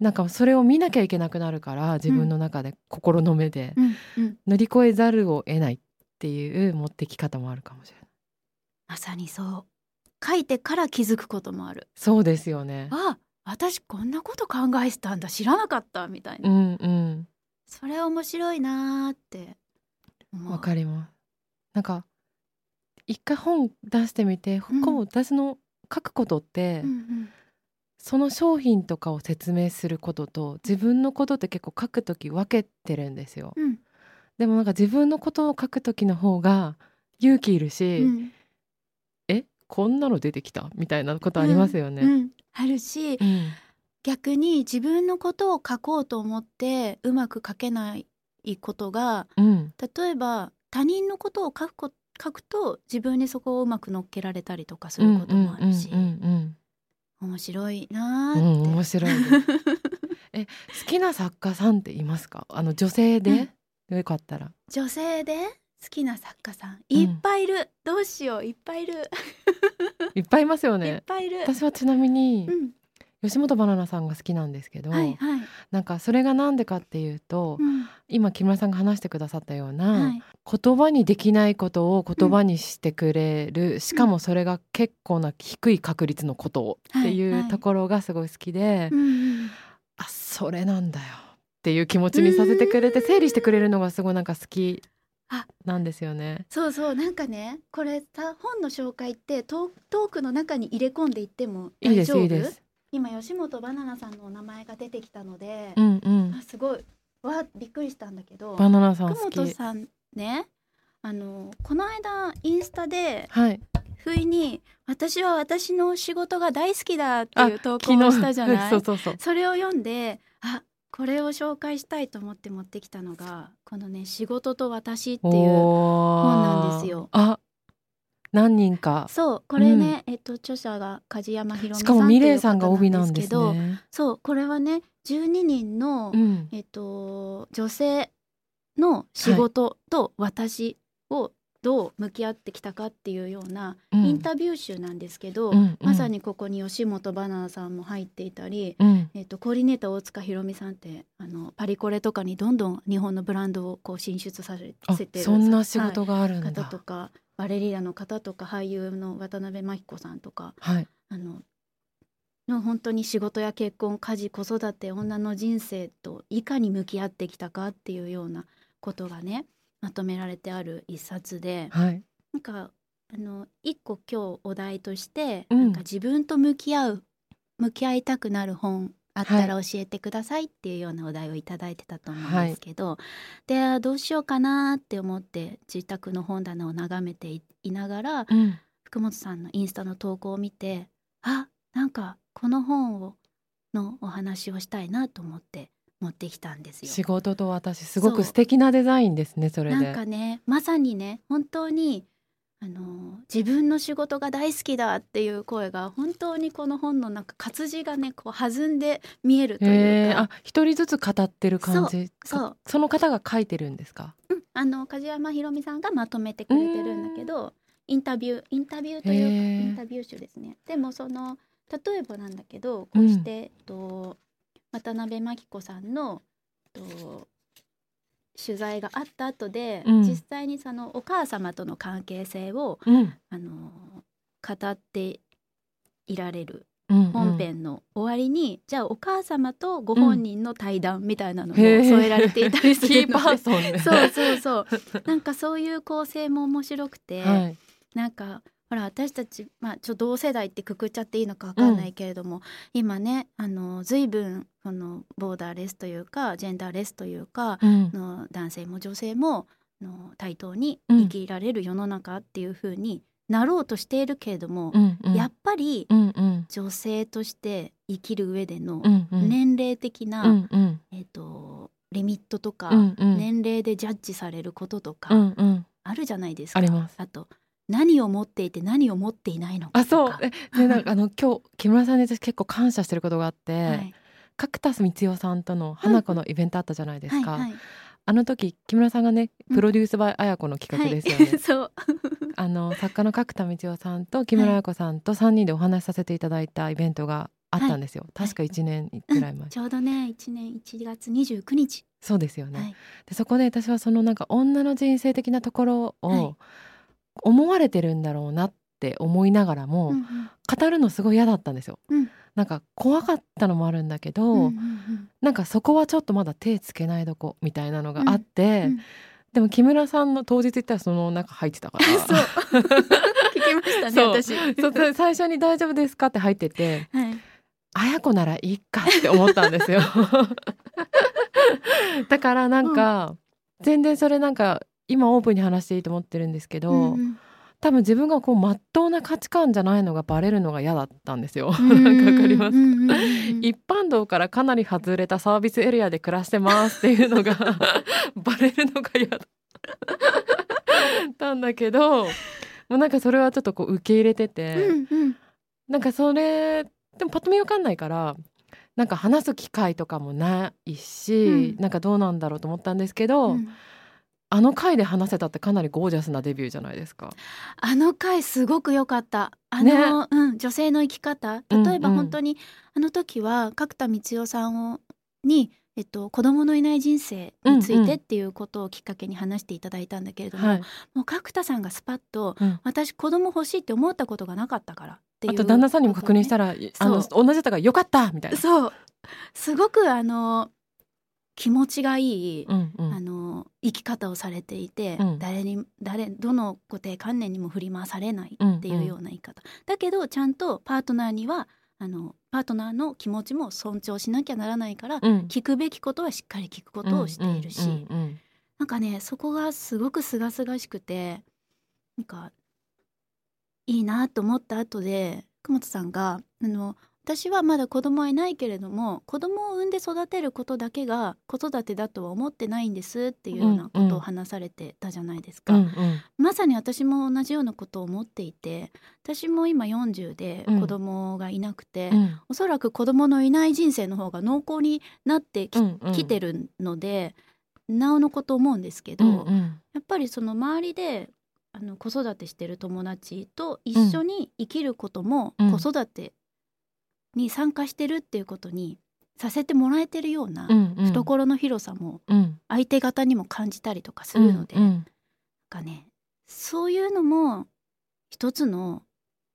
[SPEAKER 2] なんかそれを見なきゃいけなくなるから自分の中で心の目で。
[SPEAKER 3] うんうん。
[SPEAKER 2] 乗り越えざるを得ないっていう持ってき方もあるかもしれない。
[SPEAKER 3] まさにそう書いてから気づくこともある。
[SPEAKER 2] そうですよね。
[SPEAKER 3] あ私こんなこと考えてたんだ知らなかったみたいうな、
[SPEAKER 2] んうん。
[SPEAKER 3] それ面白いなーって。
[SPEAKER 2] わかります。なんか一回本出してみて、
[SPEAKER 3] うん。
[SPEAKER 2] こう私の書くことって、
[SPEAKER 3] うんうん。
[SPEAKER 2] その商品とかを説明することと自分のことって結構書くとき分けてるんですよ。
[SPEAKER 3] うん。
[SPEAKER 2] でもなんか自分のことを書くときの方が勇気いるし、
[SPEAKER 3] うん。
[SPEAKER 2] えこんなの出てきたみたいなことありますよね。
[SPEAKER 3] うんあるし
[SPEAKER 2] うん。
[SPEAKER 3] 逆に自分のことを書こうと思ってうまく書けないことが
[SPEAKER 2] うん。
[SPEAKER 3] 例えば他人のことを書くこ書くと自分にそこをうまく乗っけられたりとかすることもあるし、
[SPEAKER 2] うんうん
[SPEAKER 3] 面白いなって、
[SPEAKER 2] 面白い。え好きな作家さんっていますか？あの女性で、よかったら。
[SPEAKER 3] 女性で？好きな作家さんいっぱいいる、どうしよういっぱいいる、
[SPEAKER 2] いっぱいいますよ
[SPEAKER 3] いっ
[SPEAKER 2] ね
[SPEAKER 3] ぱいいる。
[SPEAKER 2] 私はちなみに
[SPEAKER 3] うん。
[SPEAKER 2] 吉本バナナさんが好きなんですけど、
[SPEAKER 3] はいはい、
[SPEAKER 2] なんかそれがなんでかっていうと、
[SPEAKER 3] うん。
[SPEAKER 2] 今木村さんが話してくださったような、
[SPEAKER 3] はい。
[SPEAKER 2] 言葉にできないことを言葉にしてくれる、しかもそれが結構な低い確率のことをって
[SPEAKER 3] はいいうはい
[SPEAKER 2] ところがすごい好きで、
[SPEAKER 3] うんうん。
[SPEAKER 2] あそれなんだよっていう気持ちにさせてくれて
[SPEAKER 3] うん
[SPEAKER 2] 整理してくれるのがすごいなんか好き
[SPEAKER 3] あ
[SPEAKER 2] なんですよね。
[SPEAKER 3] そうそうなんかねこれさ本の紹介ってトークの中に入れ込んでいっても
[SPEAKER 2] いいです
[SPEAKER 3] 大丈夫
[SPEAKER 2] いいです。
[SPEAKER 3] 今吉本バナナさんのお名前が出てきたので、
[SPEAKER 2] うんうん
[SPEAKER 3] あ。すごいわびっくりしたんだけど
[SPEAKER 2] バナナさん
[SPEAKER 3] 福
[SPEAKER 2] 好き。
[SPEAKER 3] 本さんねあのこの間インスタで
[SPEAKER 2] はい。
[SPEAKER 3] 不意に「私は私の仕事が大好きだ」って
[SPEAKER 2] あ
[SPEAKER 3] いう投稿をしたじゃない？
[SPEAKER 2] そうそうそう。
[SPEAKER 3] それを読んであこれを紹介したいと思って持ってきたのがこのね「仕事と私」っていう
[SPEAKER 2] 本
[SPEAKER 3] なんですよ。
[SPEAKER 2] あ、何人か。
[SPEAKER 3] そうこれね、えっと著者が梶山ひろみ
[SPEAKER 2] しかもミレイさんが
[SPEAKER 3] 方
[SPEAKER 2] 帯なんです
[SPEAKER 3] けど
[SPEAKER 2] ね。
[SPEAKER 3] そうこれはね12人の、
[SPEAKER 2] うん。
[SPEAKER 3] えっと女性の仕事と私をどう向き合ってきたかっていうような
[SPEAKER 2] うん
[SPEAKER 3] インタビュー集なんですけど、
[SPEAKER 2] うんうん
[SPEAKER 3] まさにここに吉本バナナさんも入っていたり、
[SPEAKER 2] うん。
[SPEAKER 3] えっとコーディネーター大塚ひろみさんってあのパリコレとかにどんどん日本のブランドをこう進出させてる
[SPEAKER 2] そんな仕事があるん
[SPEAKER 3] はい
[SPEAKER 2] だ。
[SPEAKER 3] 方とかバレリーナの方とか俳優の渡辺真紀子さんとか
[SPEAKER 2] はい。
[SPEAKER 3] あのの本当に仕事や結婚家事子育て女の人生といかに向き合ってきたかっていうようなことがねまとめられてある一冊で
[SPEAKER 2] はい。
[SPEAKER 3] なんかあの一個今日お題として、
[SPEAKER 2] うん
[SPEAKER 3] なんか自分と向き合う向き合いたくなる本あったら教えてくださいっていうようなお題をいただいてたと思うんですけど、であどうしようかなって思って自宅の本棚を眺めていいながら
[SPEAKER 2] うん。
[SPEAKER 3] 福本さんのインスタの投稿を見てあなんかこの本をのお話をしたいなと思って持ってきたんですよ。
[SPEAKER 2] 仕事と私すごく素敵なデザインですねそれで。
[SPEAKER 3] なんかねまさにね本当にあの自分の仕事が大好きだっていう声が本当にこの本のなんか活字がねこう弾んで見えるというか、
[SPEAKER 2] あ一人ずつ語ってる感じ。
[SPEAKER 3] そう
[SPEAKER 2] かその方が書いてるんですか？
[SPEAKER 3] うんあの梶山ひろみさんがまとめてくれてるんだけどインタビューインタビューというかインタビュー集ですね。でもその例えばなんだけどこうして、えっと渡辺真紀子さんの、と取材があった後で、
[SPEAKER 2] うん。
[SPEAKER 3] 実際にそのお母様との関係性を
[SPEAKER 2] うん。
[SPEAKER 3] あの語っていられる
[SPEAKER 2] うんうん。
[SPEAKER 3] 本編の終わりに、じゃあお母様とご本人の対談みたいなのも添えられていたりす
[SPEAKER 2] キ
[SPEAKER 3] るので
[SPEAKER 2] ーパーソンね。
[SPEAKER 3] そうそうそう。なんかそういう構成も面白くて、
[SPEAKER 2] はい。
[SPEAKER 3] なんかほら私たち、まあ、ちょ同世代ってくくっちゃっていいのかわかんないけれども、今ねあの随分このボーダーレスというかジェンダーレスというか、
[SPEAKER 2] うん。
[SPEAKER 3] の男性も女性もの対等に生きられる世の中っていう風になろうとしているけれども、
[SPEAKER 2] うんうん。
[SPEAKER 3] やっぱり
[SPEAKER 2] うんうん。
[SPEAKER 3] 女性として生きる上での
[SPEAKER 2] うんうん。
[SPEAKER 3] 年齢的な、
[SPEAKER 2] うんうん。
[SPEAKER 3] えっとリミットとか、
[SPEAKER 2] うんうん。
[SPEAKER 3] 年齢でジャッジされることとか、
[SPEAKER 2] うんうん。
[SPEAKER 3] あるじゃないですか。
[SPEAKER 2] あります。
[SPEAKER 3] あと何を持っていて何を持っていないのか
[SPEAKER 2] あ。そう。えでなんかあの今日木村さんに私結構感謝してることがあって、
[SPEAKER 3] はい。
[SPEAKER 2] 角田光代さんとの花子のイベントあったじゃないですか、
[SPEAKER 3] はいはい
[SPEAKER 2] あの時木村さんがねプロデュースバイ綾子の企画ですよね、
[SPEAKER 3] はい、そう。
[SPEAKER 2] あの作家の角田光代さんと木村綾子さんと3人でお話しさせていただいたイベントがあったんですよ、確か1年ぐらい前、
[SPEAKER 3] ちょうどね1年1月29日。
[SPEAKER 2] そうですよね、
[SPEAKER 3] はい。
[SPEAKER 2] でそこで私はそのなんか女の人生的なところ
[SPEAKER 3] はい。
[SPEAKER 2] を思われてるんだろうなって思いながらも、
[SPEAKER 3] うんうん。
[SPEAKER 2] 語るのすごい嫌だったんですよ、
[SPEAKER 3] うん。
[SPEAKER 2] なんか怖かったのもあるんだけど、
[SPEAKER 3] うんうんうん
[SPEAKER 2] なんかそこはちょっとまだ手つけないどこみたいなのがあって、
[SPEAKER 3] うんうん。
[SPEAKER 2] でも木村さんの当日行ったらその中入ってたから。
[SPEAKER 3] そう。聞きましたね私。
[SPEAKER 2] そう最初に「大丈夫ですか?」って入ってて
[SPEAKER 3] はい「
[SPEAKER 2] 綾子ならいいか」って思ったんですよ。だからなんか、全然それなんか今オープンに話していいと思ってるんですけど、
[SPEAKER 3] うんうん。
[SPEAKER 2] 多分自分がこう真っ当な価値観じゃないのがバレるのが嫌だったんですよ。
[SPEAKER 3] うん
[SPEAKER 2] なんかわかります
[SPEAKER 3] うんうん。うんうん
[SPEAKER 2] 一般道からかなり外れたサービスエリアで暮らしてますっていうのが バレるのが嫌だったんだけどもうなんかそれはちょっとこう受け入れてて、
[SPEAKER 3] うんうん。
[SPEAKER 2] なんかそれでもパッと見わかんないからなんか話す機会とかもないし、
[SPEAKER 3] うん。
[SPEAKER 2] なんかどうなんだろうと思ったんですけど、
[SPEAKER 3] うん
[SPEAKER 2] あの回で話せたってかなりゴージャスなデビューじゃないですか。
[SPEAKER 3] あの回すごく良かった。あの、うん、女性の生き方。例えば
[SPEAKER 2] うんうん
[SPEAKER 3] 本当に、あの時は角田光代さんをに、えっと、子供のいない人生についてっていうことをきっかけに話していただいたんだけれども、
[SPEAKER 2] はい、
[SPEAKER 3] もう角田さんがスパッと、
[SPEAKER 2] うん
[SPEAKER 3] 私子供欲しいって思ったことがなかったからっていう
[SPEAKER 2] あと旦那さんにも確認した
[SPEAKER 3] ら
[SPEAKER 2] ら、あの同じだったからよかったみたいな。
[SPEAKER 3] そうすごくあの気持ちがいい、
[SPEAKER 2] うんうん。
[SPEAKER 3] あの生き方をされていて、
[SPEAKER 2] うん。
[SPEAKER 3] 誰に誰どの固定観念にも振り回されないっていうような言い方、だけどちゃんとパートナーにはあのパートナーの気持ちも尊重しなきゃならないから、
[SPEAKER 2] うん。
[SPEAKER 3] 聞くべきことはしっかり聞くことをしているし、
[SPEAKER 2] うんうんうん
[SPEAKER 3] なんかねそこがすごく清々しくてなんかいいなと思った後で久本さんがあの私はまだ子供はいないけれども子供を産んで育てることだけが子育てだとは思ってないんですっていうようなことを話されてたじゃないですか、
[SPEAKER 2] うんうん。
[SPEAKER 3] まさに私も同じようなことを思っていて私も今40で
[SPEAKER 2] うん。
[SPEAKER 3] 子供がいなくて、
[SPEAKER 2] うん。
[SPEAKER 3] おそらく子供のいない人生の方が濃厚になってき,、
[SPEAKER 2] うんうん。
[SPEAKER 3] きてるのでなおのこと思うんですけど、
[SPEAKER 2] うんうん。
[SPEAKER 3] やっぱりその周りであの子育てしてる友達と一緒に生きることも
[SPEAKER 2] うん。
[SPEAKER 3] 子育てに参加してるっていうことにさせてもらえてるような
[SPEAKER 2] うんうん。
[SPEAKER 3] 懐の広さも
[SPEAKER 2] うん。
[SPEAKER 3] 相手方にも感じたりとかするので、
[SPEAKER 2] うん
[SPEAKER 3] かねそういうのも一つの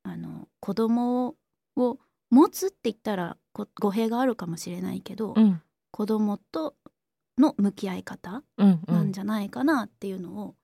[SPEAKER 3] あの子供を持つって言ったらこ語弊があるかもしれないけど、
[SPEAKER 2] うん。
[SPEAKER 3] 子供との向き合い方
[SPEAKER 2] うんう
[SPEAKER 3] なんんじゃないかなっていうのを、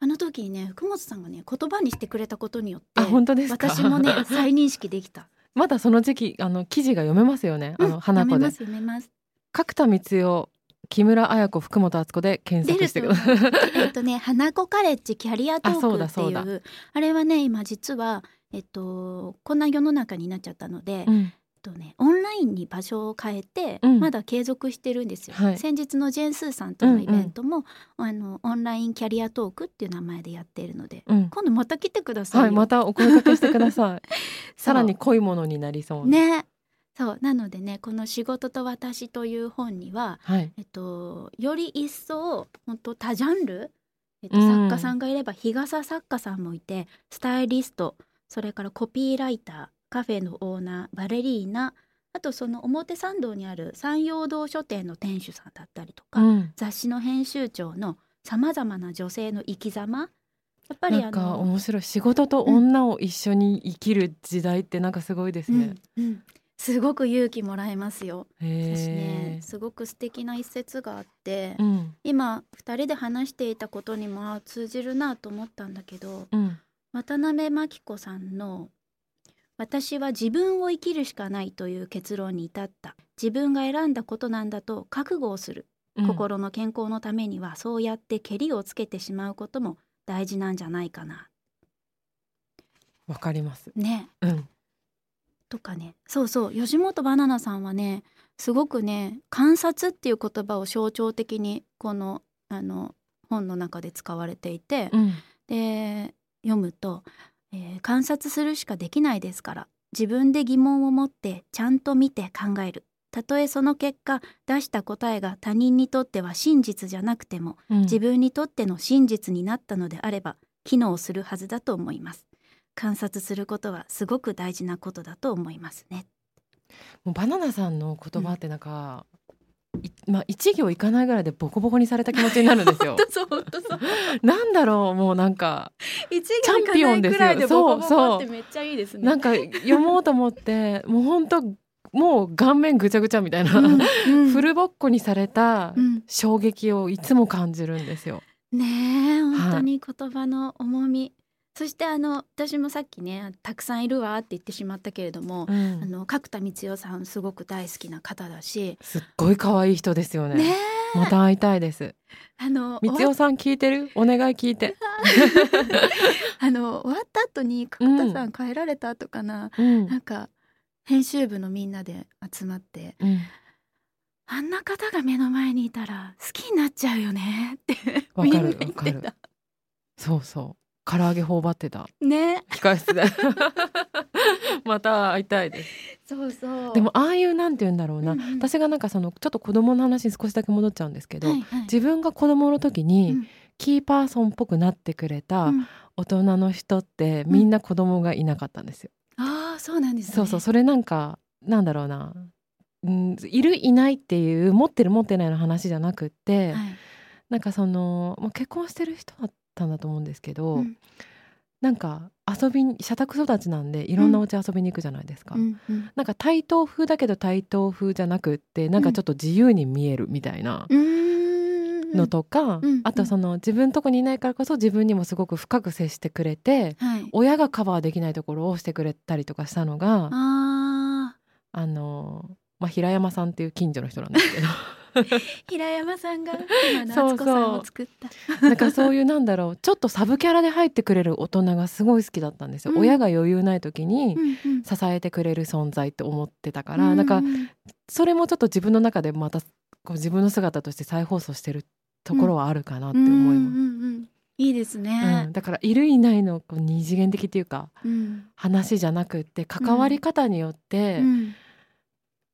[SPEAKER 3] あの時にね福本さんがね言葉にしてくれたことによって私もね再認識できた。
[SPEAKER 2] まだその時期あの記事が読めますよね、あの花子で。
[SPEAKER 3] 読めます読めます。
[SPEAKER 2] 角田光代木村彩子福本敦子で検索してください。
[SPEAKER 3] えっとね花子カレッジキャリアト
[SPEAKER 2] あそうだ
[SPEAKER 3] ークっていうあれはね今実はえっとこんな世の中になっちゃったので、
[SPEAKER 2] うん
[SPEAKER 3] とねオンラインに場所を変えて、
[SPEAKER 2] うん。
[SPEAKER 3] まだ継続してるんですよ。
[SPEAKER 2] はい。
[SPEAKER 3] 先日のジェーンスーさんとのイベントも、あのオンラインキャリアトークっていう名前でやっているので、
[SPEAKER 2] うん。
[SPEAKER 3] 今度また来てくださいよ。
[SPEAKER 2] はいまたお声掛けしてください。さらに濃いものになりそう。な
[SPEAKER 3] ね。そう。なのでねこの「仕事と私」という本には、
[SPEAKER 2] はい。
[SPEAKER 3] えっと、より一層本当多ジャンル、えっと、
[SPEAKER 2] うん。
[SPEAKER 3] 作家さんがいれば日傘作家さんもいてスタイリストそれからコピーライターカフェのオーナーバレリーナ。あとその表参道にある山陽堂書店の店主さんだったりとか、
[SPEAKER 2] うん。
[SPEAKER 3] 雑誌の編集長のさまざまな女性の生き様。やっぱり
[SPEAKER 2] なんか
[SPEAKER 3] あの
[SPEAKER 2] 面白い。仕事と女を一緒に生きる時代ってなんかすごいですね、
[SPEAKER 3] うんうん。すごく勇気もらえますよ。ね
[SPEAKER 2] え、
[SPEAKER 3] すごく素敵な一節があって、
[SPEAKER 2] うん。
[SPEAKER 3] 今2人で話していたことにもあ通じるなと思ったんだけど
[SPEAKER 2] うん。
[SPEAKER 3] 渡辺真紀子さんの「私は自分を生きるしかない」という結論に至った。自分が選んだことなんだと覚悟をする、
[SPEAKER 2] うん。
[SPEAKER 3] 心の健康のためにはそうやってけりをつけてしまうことも大事なんじゃないかな。
[SPEAKER 2] わかります。
[SPEAKER 3] ね。
[SPEAKER 2] うん。
[SPEAKER 3] とかね。そうそう。吉本バナナさんはねすごくね観察っていう言葉を象徴的にこのあの本の中で使われていて、
[SPEAKER 2] うん。
[SPEAKER 3] で読むと、えー観察するしかできないですから自分で疑問を持ってちゃんと見て考える。たとえその結果出した答えが他人にとっては真実じゃなくても
[SPEAKER 2] うん。
[SPEAKER 3] 自分にとっての真実になったのであれば機能するはずだと思います。観察することはすごく大事なことだと思いますね。
[SPEAKER 2] もうバナナさんの言葉ってなんか、いまあ一行いかないぐらいでボコボコにされた気持ちになるんですよ。
[SPEAKER 3] そう本当そう。
[SPEAKER 2] なんだろうもうなんか
[SPEAKER 3] 一
[SPEAKER 2] チャンピオンですよ。そうそう
[SPEAKER 3] めっちゃいいですね。
[SPEAKER 2] なんか読もうと思ってもう本当もう顔面ぐちゃぐちゃみたいな、
[SPEAKER 3] うんうん。
[SPEAKER 2] フルボッコにされた
[SPEAKER 3] うん。
[SPEAKER 2] 衝撃をいつも感じるんですよ。
[SPEAKER 3] ねえ本当に言葉の重み、そしてあの私もさっきねたくさんいるわって言ってしまったけれども、
[SPEAKER 2] うん
[SPEAKER 3] あの角田光代さんすごく大好きな方だし
[SPEAKER 2] すっごい可愛い人ですよね。
[SPEAKER 3] ねえ
[SPEAKER 2] また会いたいです。
[SPEAKER 3] あの
[SPEAKER 2] 光代さん聞いてる？お願い聞いて。
[SPEAKER 3] あの終わった後に角田さん帰られた後かな、
[SPEAKER 2] うん
[SPEAKER 3] なんか編集部のみんなで集まって
[SPEAKER 2] うん
[SPEAKER 3] あんな方が目の前にいたら好きになっちゃうよねってみんな言ってた
[SPEAKER 2] そうそう。唐揚げ頬張ってた。
[SPEAKER 3] ね。
[SPEAKER 2] 控室で。また会いたいです。
[SPEAKER 3] そうそう。
[SPEAKER 2] でもああいうなんて言うんだろうな。
[SPEAKER 3] うんうん。
[SPEAKER 2] 私がなんかそのちょっと子供の話に少しだけ戻っちゃうんですけど、
[SPEAKER 3] はいはい。
[SPEAKER 2] 自分が子供の時に、
[SPEAKER 3] うん。
[SPEAKER 2] キーパーソンっぽくなってくれた
[SPEAKER 3] うん。
[SPEAKER 2] 大人の人ってみんな子供がいなかったんですよ。
[SPEAKER 3] ああそうなんですね。
[SPEAKER 2] そうそう。それなんかなんだろうな、うん、いるいないっていう持ってる持ってないの話じゃなくって、
[SPEAKER 3] はい。
[SPEAKER 2] なんかその、まあ、結婚してる人だったんだと思うんですけど、
[SPEAKER 3] うん。
[SPEAKER 2] なんか遊びに社宅育ちなんでいろんなお家遊びに行くじゃないですか。
[SPEAKER 3] うん。うん。
[SPEAKER 2] なんか対等風だけど対等風じゃなくってなんかちょっと自由に見えるみたいなのとか、
[SPEAKER 3] うん。
[SPEAKER 2] あとその自分とこにいないからこそ自分にもすごく深く接してくれて
[SPEAKER 3] はい。
[SPEAKER 2] 親がカバーできないところをしてくれたりとかしたのが
[SPEAKER 3] あ
[SPEAKER 2] あの、まあ、平山さんっていう近所の人なんですけど。
[SPEAKER 3] ー 平山さんが今の子さんを作った。
[SPEAKER 2] なんかそういうなんだろう。ちょっとサブキャラで入ってくれる大人がすごい好きだったんですよ、
[SPEAKER 3] うん。
[SPEAKER 2] 親が余裕ない時に
[SPEAKER 3] うんうん。
[SPEAKER 2] 支えてくれる存在って思ってたから、なんかそれもちょっと自分の中でまたこう自分の姿として再放送してるところはあるかなって思います。
[SPEAKER 3] うんうんうんいいです
[SPEAKER 2] う
[SPEAKER 3] ね
[SPEAKER 2] ん、だからいるいないのこう二次元的っていうか
[SPEAKER 3] うん。
[SPEAKER 2] 話じゃなくって関わり方によって、
[SPEAKER 3] うん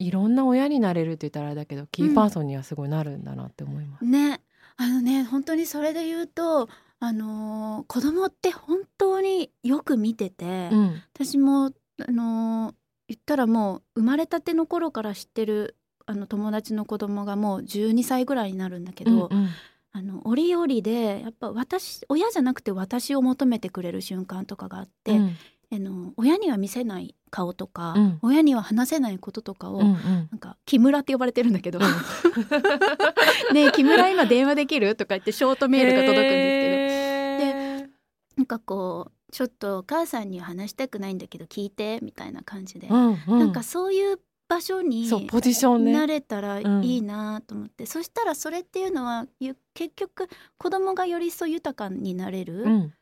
[SPEAKER 2] いろんな親になれるって言ったらあれだけどキーパーソンにはすごいなるんだなって思います。
[SPEAKER 3] ね。あのね本当にそれで言うとあのー子供って本当によく見てて、
[SPEAKER 2] うん。
[SPEAKER 3] 私もあのー言ったらもう生まれたての頃から知ってるあの友達の子供がもう12歳ぐらいになるんだけど、
[SPEAKER 2] うんうん。
[SPEAKER 3] あの折々でやっぱ私親じゃなくて私を求めてくれる瞬間とかがあって、
[SPEAKER 2] うん。
[SPEAKER 3] あの親には見せない顔とか、
[SPEAKER 2] うん。
[SPEAKER 3] 親には話せないこととかを、
[SPEAKER 2] うんうん。
[SPEAKER 3] なんか木村って呼ばれてるんだけど「ねえ木村今電話できる?」とか言ってショートメールが届くんですけど、
[SPEAKER 2] け
[SPEAKER 3] なんかこうちょっとお母さんには話したくないんだけど聞いてみたいな感じで、
[SPEAKER 2] うんうん、
[SPEAKER 3] なんかそういう場所に
[SPEAKER 2] そうポジションね。
[SPEAKER 3] なれたらいいなと思って、そしたらそれっていうのはゆ結局子供がより一層豊かになれる
[SPEAKER 2] うん。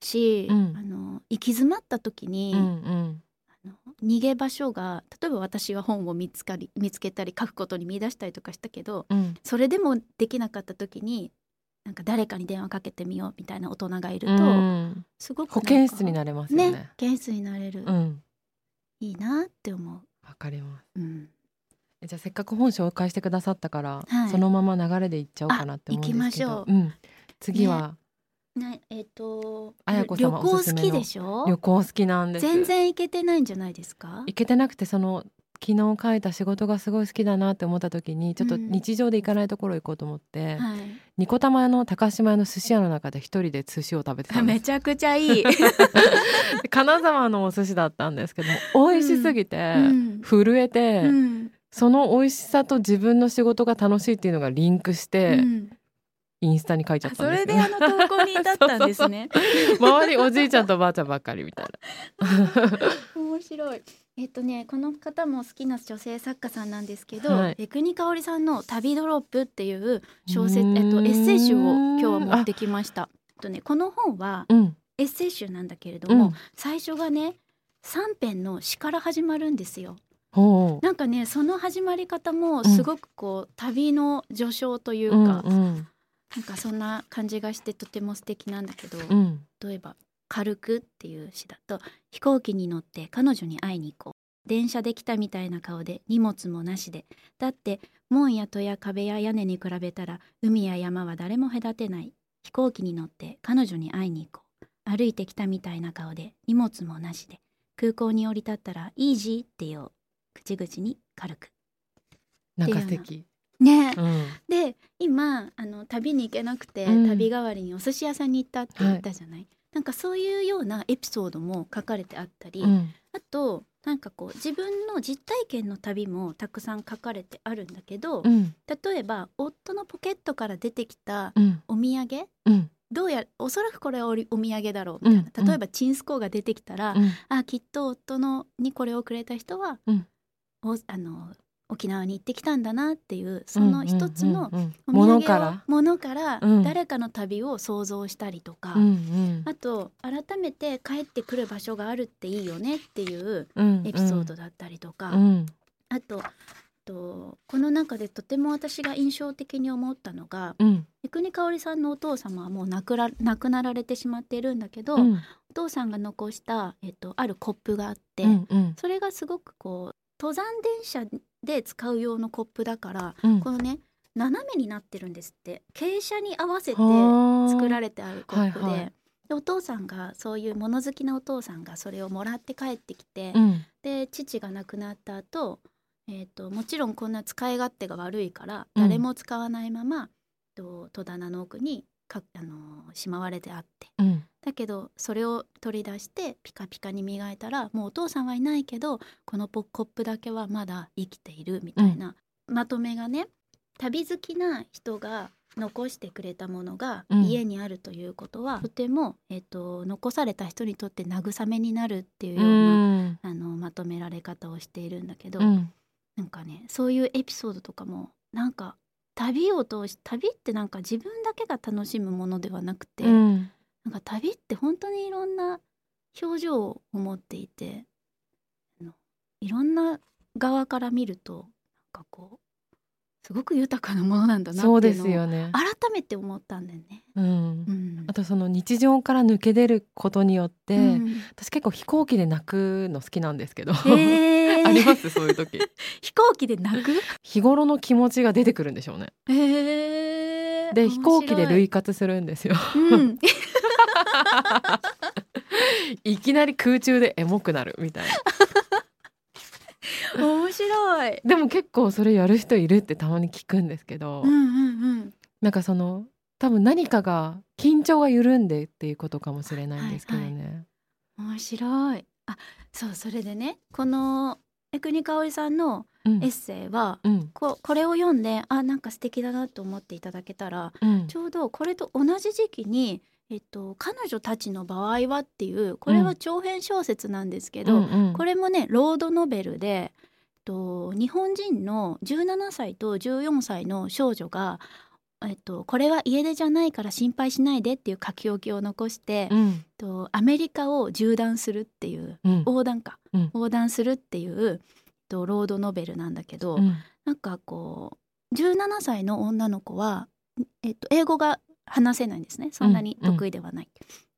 [SPEAKER 3] し、
[SPEAKER 2] うん。
[SPEAKER 3] あの行き詰まった時に、
[SPEAKER 2] うんうん
[SPEAKER 3] 逃げ場所が例えば私は本を見つかり見つけたり書くことに見出したりとかしたけど
[SPEAKER 2] うん
[SPEAKER 3] それでもできなかった時になんか誰かに電話かけてみようみたいな大人がいると、
[SPEAKER 2] うん
[SPEAKER 3] すごく
[SPEAKER 2] 保健室になれますよね。
[SPEAKER 3] ね保健室になれる、
[SPEAKER 2] うん
[SPEAKER 3] いいなって思う。
[SPEAKER 2] わかります。
[SPEAKER 3] うん
[SPEAKER 2] えじゃあせっかく本紹介してくださったから、
[SPEAKER 3] はい
[SPEAKER 2] そのまま流れでいっちゃおうかなって思うんですけど。
[SPEAKER 3] きましょう
[SPEAKER 2] うん、次は、
[SPEAKER 3] ねえっ、と
[SPEAKER 2] 綾子
[SPEAKER 3] 旅行好きでしょ？
[SPEAKER 2] 旅行好きなんです。
[SPEAKER 3] 全然行けてないんじゃないですか？
[SPEAKER 2] 行けてなくてその昨日書いた仕事がすごい好きだなって思った時にちょっと
[SPEAKER 3] うん
[SPEAKER 2] 日常で行かないところ行こうと思って、
[SPEAKER 3] はい。
[SPEAKER 2] ニコタマの高島屋の寿司屋の中で一人で寿司を食べてたん
[SPEAKER 3] めちゃくちゃいい、
[SPEAKER 2] で金沢のお寿司だったんですけども美味しすぎて、
[SPEAKER 3] うん。
[SPEAKER 2] 震えて、
[SPEAKER 3] うん。
[SPEAKER 2] その美味しさと自分の仕事が楽しいっていうのがリンクして、
[SPEAKER 3] うん
[SPEAKER 2] インスタに書いちゃったんです。よ
[SPEAKER 3] であの投稿に至ったんですね。
[SPEAKER 2] 周りおじいちゃんとおばあちゃんばっかりみたい
[SPEAKER 3] 面白い。えっとねこの方も好きな女性作家さんなんですけど、
[SPEAKER 2] はい。
[SPEAKER 3] 江国香織さんの「旅ドロップ」っていう小説えっとエッセイ集を今日は持ってきました。えっとねこの本は
[SPEAKER 2] な。うん。
[SPEAKER 3] エッセイ集なんだけれども、
[SPEAKER 2] うん、
[SPEAKER 3] 最初がね3編の詩から始まるんですよ。なんかねその始まり方もすごくこう、旅の序章というか、
[SPEAKER 2] うんうん
[SPEAKER 3] なんかそんな感じがしてとても素敵なんだけど、
[SPEAKER 2] うん。
[SPEAKER 3] 例えば「軽く」っていう詩だと「飛行機に乗って彼女に会いに行こ電車で来たみたいな顔で荷物もなしで。だって門や戸や壁や屋根に比べたら海や山は誰も隔てない。飛行機に乗って彼女に会いに行こう。歩いてきたみたいな顔で荷物もなしで。空港に降り立ったら「イージー」って言おう口々に軽く。
[SPEAKER 2] なんか素敵。
[SPEAKER 3] ね
[SPEAKER 2] うん。
[SPEAKER 3] で今あの旅に行けなくて、
[SPEAKER 2] うん
[SPEAKER 3] 旅代わりにお寿司屋さんに行ったって言ったじゃない、なんかそういうようなエピソードも書かれてあったり、
[SPEAKER 2] うん。
[SPEAKER 3] あとなんかこう自分の実体験の旅もたくさん書かれてあるんだけど、
[SPEAKER 2] うん。
[SPEAKER 3] 例えば夫のポケットから出てきた
[SPEAKER 2] うん。
[SPEAKER 3] お土産？
[SPEAKER 2] うん。
[SPEAKER 3] どうやおそらくこれはお土産だろうみたいな、
[SPEAKER 2] うん
[SPEAKER 3] 例えばチンスコーが出てきたら、
[SPEAKER 2] うん。
[SPEAKER 3] あきっと夫のにこれをくれた人は、
[SPEAKER 2] うん
[SPEAKER 3] おあの沖縄に行ってきたんだなっていうその一つの
[SPEAKER 2] ものから？
[SPEAKER 3] ものから
[SPEAKER 2] うん。
[SPEAKER 3] 誰かの旅を想像したりとか、
[SPEAKER 2] うんうん。
[SPEAKER 3] あと改めて帰ってくる場所があるっていいよねっていう
[SPEAKER 2] うん
[SPEAKER 3] エピソードだったりとか、
[SPEAKER 2] うん。
[SPEAKER 3] あととこの中でとても私が印象的に思ったのが
[SPEAKER 2] うん。
[SPEAKER 3] 三國香織さんのお父様はもう亡くら亡くなられてしまっているんだけど、
[SPEAKER 2] うん。
[SPEAKER 3] お父さんが残した、えっと、あるコップがあって、
[SPEAKER 2] うんうん。
[SPEAKER 3] それがすごくこう登山電車で使う用のコップだから
[SPEAKER 2] うん。
[SPEAKER 3] このね斜めになってるんですって。傾斜に合わせて
[SPEAKER 2] はあ。
[SPEAKER 3] 作られてあるコップで,、
[SPEAKER 2] はいはい。
[SPEAKER 3] でお父さんがそういう物好きなお父さんがそれをもらって帰ってきて、
[SPEAKER 2] うん。
[SPEAKER 3] で父が亡くなった後、えー、ともちろんこんな使い勝手が悪いから
[SPEAKER 2] うん。
[SPEAKER 3] 誰も使わないまま、と戸棚の奥にか、あのーしまわれてあって。
[SPEAKER 2] うん。
[SPEAKER 3] だけどそれを取り出してピカピカに磨いたらもうお父さんはいないけどこのポコップだけはまだ生きているみたいな、まとめがね旅好きな人が残してくれたものが
[SPEAKER 2] うん。
[SPEAKER 3] 家にあるということは、とても、えっと残された人にとって慰めになるっていうような、
[SPEAKER 2] うん。
[SPEAKER 3] あのまとめられ方をしているんだけど、
[SPEAKER 2] うん。
[SPEAKER 3] なんかねそういうエピソードとかもなんか旅を通し旅ってなんか自分だけが楽しむものではなくて、
[SPEAKER 2] うん。
[SPEAKER 3] なんか旅って本当にいろんな表情を持っていていろんな側から見るとなんかこうすごく豊かなものなんだな
[SPEAKER 2] そうで
[SPEAKER 3] っていうのを
[SPEAKER 2] すよね。
[SPEAKER 3] 改めて思ったんだよね。
[SPEAKER 2] うん。
[SPEAKER 3] うん。
[SPEAKER 2] あとその日常から抜け出ることによって、
[SPEAKER 3] うん。
[SPEAKER 2] 私結構飛行機で泣くの好きなんですけど、
[SPEAKER 3] へー。
[SPEAKER 2] ありますそういう時。
[SPEAKER 3] 飛行機で泣く？
[SPEAKER 2] 日頃の気持ちが出てくるんでしょうね。
[SPEAKER 3] へー。
[SPEAKER 2] で飛行機で
[SPEAKER 3] 面
[SPEAKER 2] 類活するんですよ。
[SPEAKER 3] うん。
[SPEAKER 2] いきなり空中でエモくなるみたいな
[SPEAKER 3] 面白い。
[SPEAKER 2] でも結構それやる人いるってたまに聞くんですけど、
[SPEAKER 3] うんうんうん。
[SPEAKER 2] なんかその多分何かが緊張が緩んでっていうことかもしれないんですけどね、
[SPEAKER 3] 面白い。あ、そうそれでね、この江国香織さんの
[SPEAKER 2] うん
[SPEAKER 3] エッセイは、
[SPEAKER 2] うん
[SPEAKER 3] ここれを読んで、あ、なんか素敵だなと思っていただけたら、
[SPEAKER 2] うん
[SPEAKER 3] ちょうどこれと同じ時期に。えっと、彼女たちの場合はっていうこれは長編小説なんですけど、
[SPEAKER 2] うんうん。
[SPEAKER 3] これもねロードノベルで、えっと、日本人の17歳と14歳の少女が、えっと、これは家出じゃないから心配しないでっていう書き置きを残して、えっ
[SPEAKER 2] うん
[SPEAKER 3] と、アメリカを縦断するっていう
[SPEAKER 2] うん。
[SPEAKER 3] 横断か、
[SPEAKER 2] うん。
[SPEAKER 3] 横断するっていう、えっと、ロードノベルなんだけど、
[SPEAKER 2] うん。
[SPEAKER 3] なんかこう17歳の女の子は、えっと、英語が話せないんですね。そんなに得意ではない。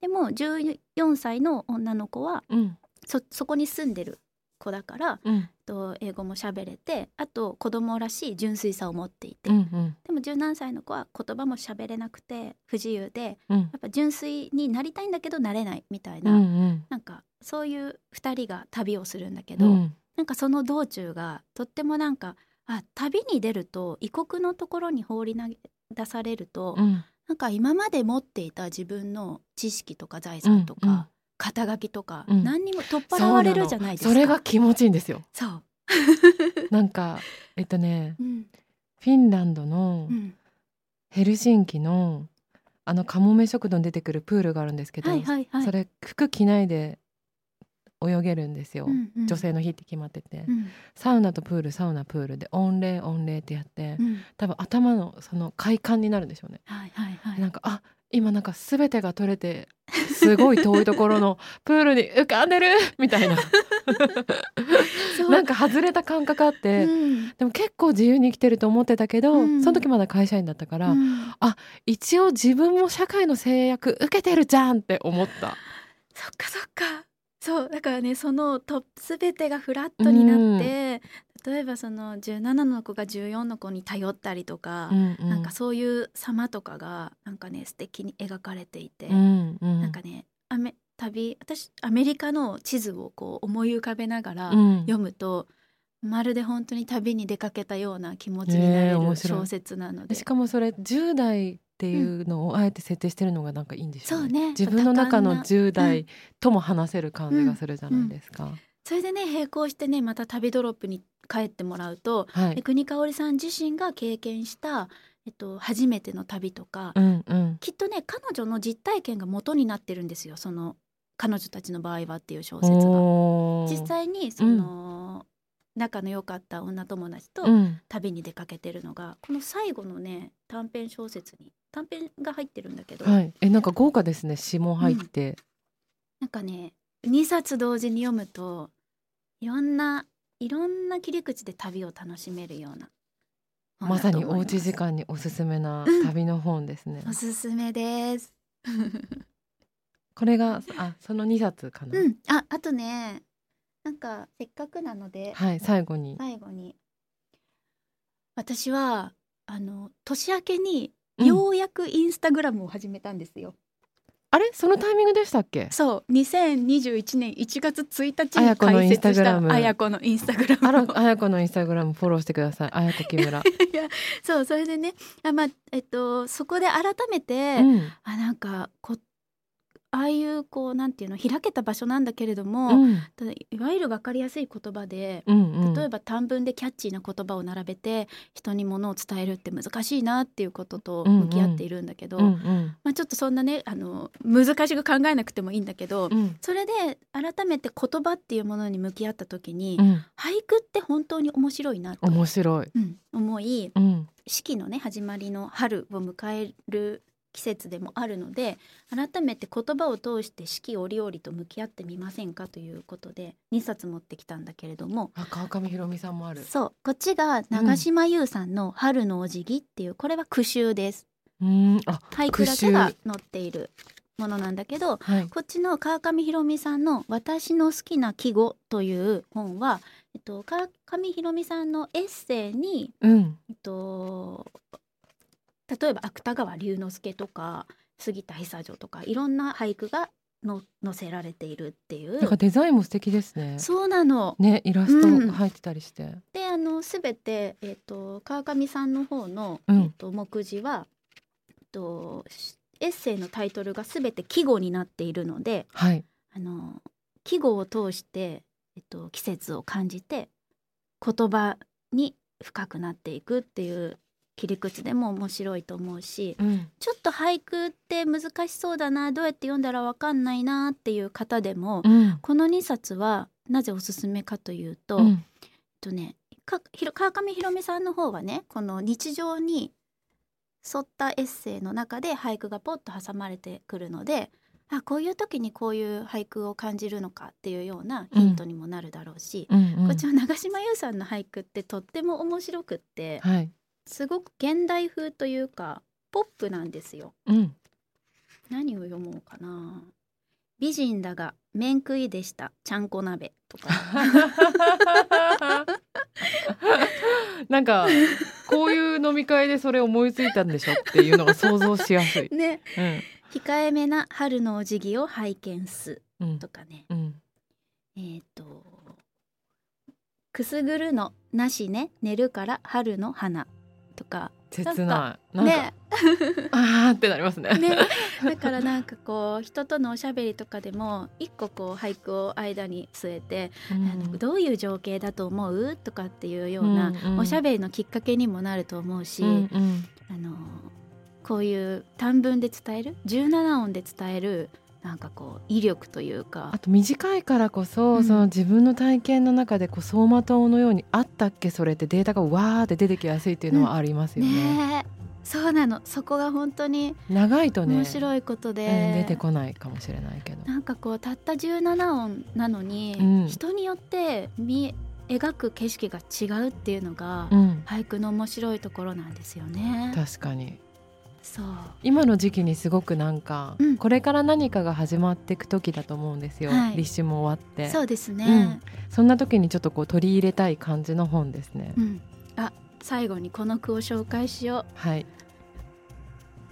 [SPEAKER 3] でも14歳の女の子は
[SPEAKER 2] うん。
[SPEAKER 3] そそこに住んでる子だから
[SPEAKER 2] うん。
[SPEAKER 3] と英語も喋れてあと子供らしい純粋さを持っていて、
[SPEAKER 2] うんうん。
[SPEAKER 3] でも17歳の子は言葉も喋れなくて不自由で
[SPEAKER 2] うん。
[SPEAKER 3] やっぱ純粋になりたいんだけどなれないみたい
[SPEAKER 2] うん
[SPEAKER 3] な、
[SPEAKER 2] うん。
[SPEAKER 3] なんかそういう2人が旅をするんだけど、
[SPEAKER 2] うん。
[SPEAKER 3] なんかその道中がとってもなんかあ旅に出ると異国のところに放り投げ出されると、
[SPEAKER 2] うん
[SPEAKER 3] なんか今まで持っていた自分の知識とか財産とか、
[SPEAKER 2] うんうん
[SPEAKER 3] 肩書きとか、
[SPEAKER 2] うん
[SPEAKER 3] 何にも取っ払われるじゃないですか。
[SPEAKER 2] それが気持ちいいんですよ
[SPEAKER 3] そう。
[SPEAKER 2] なんかえっとね
[SPEAKER 3] うん
[SPEAKER 2] フィンランドの
[SPEAKER 3] うん
[SPEAKER 2] ヘルシンキのあのカモメ食堂に出てくるプールがあるんですけど、
[SPEAKER 3] はいはいはい。
[SPEAKER 2] それ服着ないで泳げるんですよ、
[SPEAKER 3] うんうん。
[SPEAKER 2] 女性の日って決まってて、
[SPEAKER 3] うん。
[SPEAKER 2] サウナとプールサウナプールで御礼御礼ってやって、
[SPEAKER 3] うん。
[SPEAKER 2] 多分頭のその快感になるんでしょうね、
[SPEAKER 3] はいはいはい。
[SPEAKER 2] なんかあ今なんか全てが取れてすごい遠いところの プールに浮かんでる！みたいな。なんか外れた感覚あって、
[SPEAKER 3] うん。
[SPEAKER 2] でも結構自由に生きてると思ってたけど、
[SPEAKER 3] うん。
[SPEAKER 2] その時まだ会社員だったから、
[SPEAKER 3] うん。
[SPEAKER 2] 一応自分も社会の制約受けてるじゃんって思った。
[SPEAKER 3] そっかそっか。そうだからねそのと全てがフラットになって、例えばその17の子が14の子に頼ったりとか、
[SPEAKER 2] うんうん。
[SPEAKER 3] なんかそういう様とかがなんかね素敵に描かれていて、
[SPEAKER 2] うんうん。
[SPEAKER 3] なんかねアメ旅私アメリカの地図をこう思い浮かべながら
[SPEAKER 2] うん。
[SPEAKER 3] 読むと、まるで本当に旅に出かけたような気持ちになれる小説なので、
[SPEAKER 2] しかもそれ10代っていうのをあえて設定してるのがなんかいいんでしょうね。
[SPEAKER 3] そうね
[SPEAKER 2] 自分の中の
[SPEAKER 3] 多感な
[SPEAKER 2] 10代とも話せる感じがするじゃないですか。
[SPEAKER 3] それでね並行してねまた旅ドロップに帰ってもらうと、
[SPEAKER 2] はい。
[SPEAKER 3] え国香織さん自身が経験した、えっと、初めての旅とか、
[SPEAKER 2] うんうん。
[SPEAKER 3] きっとね彼女の実体験が元になってるんですよその彼女たちの場合はっていう小説が。実際にその、仲の良かった女友達と
[SPEAKER 2] うん
[SPEAKER 3] 旅に出かけてるのが、この最後のね短編小説に短編が入ってるんだけど、
[SPEAKER 2] はい。えなんか豪華ですね。詩も入って。
[SPEAKER 3] なんかね2冊同時に読むといろんないろんな切り口で旅を楽しめるような本
[SPEAKER 2] まさにおうち時間におすすめな
[SPEAKER 3] うん
[SPEAKER 2] 旅の本ですね。
[SPEAKER 3] おすすめです。
[SPEAKER 2] これがあその2冊かな？
[SPEAKER 3] うん、ああとねなんかせっかくなので
[SPEAKER 2] はい最後に。
[SPEAKER 3] 最後に私はあの年明けに
[SPEAKER 2] うん
[SPEAKER 3] ようやくインスタグラムを始めたんですよ。
[SPEAKER 2] あれ？そのタイミングでしたっけ？
[SPEAKER 3] そう2021年1月1日に
[SPEAKER 2] あやこの
[SPEAKER 3] 開設し
[SPEAKER 2] インスタグラム
[SPEAKER 3] たあやこのインスタグラ
[SPEAKER 2] あら
[SPEAKER 3] ムを
[SPEAKER 2] あやこのインスタグラムフォローしてください。あやこ木村。
[SPEAKER 3] いやそうそれでねあ、まあえっと、そこで改めて、
[SPEAKER 2] うん
[SPEAKER 3] あなんかこああいうこうなんていうの開けた場所なんだけれども、
[SPEAKER 2] うん
[SPEAKER 3] いわゆる分かりやすい言葉で
[SPEAKER 2] うんうん。
[SPEAKER 3] 例えば短文でキャッチーな言葉を並べて人にものを伝えるって難しいなっていうことと向き合っているんだけど、
[SPEAKER 2] うんうん
[SPEAKER 3] まあ、ちょっとそんなねあの難しく考えなくてもいいんだけど、
[SPEAKER 2] うん
[SPEAKER 3] それで改めて言葉っていうものに向き合った時に、
[SPEAKER 2] うん。
[SPEAKER 3] 俳句って本当に面白いなと、
[SPEAKER 2] 面白い。
[SPEAKER 3] うん思いのね始まりの春を迎える季節でもあるので改めて言葉を通して四季折々と向き合ってみませんかということで2冊持ってきたんだけれども。
[SPEAKER 2] あ川上ひろみさんもある。
[SPEAKER 3] そう。こっちが長島優さんの「春のお辞儀」っていうこれは句集です。
[SPEAKER 2] うん。あ
[SPEAKER 3] 俳句だけが載っているものなんだけど
[SPEAKER 2] はい。
[SPEAKER 3] こっちの川上ひろみさんの「私の好きな季語」という本は、えっと、川上ひろみさんのエッセイに
[SPEAKER 2] うん。
[SPEAKER 3] えっと、例えば芥川龍之介とか杉田久女とかいろんな俳句がの載せられているってい
[SPEAKER 2] なんか
[SPEAKER 3] う
[SPEAKER 2] デザインも素敵ですね。
[SPEAKER 3] そうなの。
[SPEAKER 2] ねイラス
[SPEAKER 3] うん
[SPEAKER 2] ト入ってたりして。
[SPEAKER 3] であの全て、えっと、川上さんの方の、
[SPEAKER 2] うん
[SPEAKER 3] えっと、目次は、えっと、しエッセイのタイトルが全て季語になっているので
[SPEAKER 2] はい。
[SPEAKER 3] あの季語を通して、えっと、季節を感じて言葉に深くなっていくっていう切り口でも面白いと思うし
[SPEAKER 2] うん。
[SPEAKER 3] ちょっと俳句って難しそうだなどうやって読んだらわかんないなっていう方でも、
[SPEAKER 2] うん。
[SPEAKER 3] この2冊はなぜおすすめかというと、えっ
[SPEAKER 2] うん
[SPEAKER 3] とね川上ひろみさんの方はねこの日常に沿ったエッセイの中で俳句がポッと挟まれてくるのであこういう時にこういう俳句を感じるのかっていうようなヒントにもなるだろうし、
[SPEAKER 2] うんうん。
[SPEAKER 3] こっちの長島優さんの俳句ってとっても面白くって
[SPEAKER 2] はい。
[SPEAKER 3] すごく現代風というかポップなんですよ。
[SPEAKER 2] うん。
[SPEAKER 3] 何を読もうかな。美人だが面食いでした。ちゃんこ鍋。とか。
[SPEAKER 2] なんかこういう飲み会でそれ思いついたんでしょっていうのが想像しやすい。
[SPEAKER 3] ね。
[SPEAKER 2] うん。
[SPEAKER 3] 控えめな春のお辞儀を拝見す。
[SPEAKER 2] うん。
[SPEAKER 3] とかね。
[SPEAKER 2] うん。
[SPEAKER 3] えっ、とくすぐるのなしね。寝るから春の花とか。
[SPEAKER 2] 切
[SPEAKER 3] なんか
[SPEAKER 2] ない。なんか
[SPEAKER 3] ね。
[SPEAKER 2] あーってなりますね。
[SPEAKER 3] ね。だからなんかこう人とのおしゃべりとかでも一個こう俳句を間に据えて、
[SPEAKER 2] うん。
[SPEAKER 3] どういう情景だと思う？とかっていうような、おしゃべりのきっかけにもなると思うし、
[SPEAKER 2] うんうん。
[SPEAKER 3] あのこういう短文で伝える？17音で伝えるなんかこう威力というか。
[SPEAKER 2] あと短いからこそ、
[SPEAKER 3] うん。
[SPEAKER 2] その自分の体験の中でこう走馬灯のようにあったっけそれってデータがわーって出てきやすいっていうのはありますよね。
[SPEAKER 3] ねえ。そうなの。そこが本当に
[SPEAKER 2] 長いとね
[SPEAKER 3] 面白いことで、
[SPEAKER 2] うん出てこないかもしれないけど。
[SPEAKER 3] なんかこうたった17音なのに、
[SPEAKER 2] うん。
[SPEAKER 3] 人によって見描く景色が違うっていうのが、
[SPEAKER 2] うん、
[SPEAKER 3] 俳句の面白いところなんですよね。
[SPEAKER 2] 確かに
[SPEAKER 3] そう。
[SPEAKER 2] 今の時期にすごくなんか、
[SPEAKER 3] うん。
[SPEAKER 2] これから何かが始まっていく時だと思うんですよ、
[SPEAKER 3] はい。
[SPEAKER 2] 立春も終わって。
[SPEAKER 3] そうですね、
[SPEAKER 2] そんな時にちょっとこう取り入れたい感じの本ですね、
[SPEAKER 3] うん。あ最後にこの句を紹介しよ
[SPEAKER 2] はい、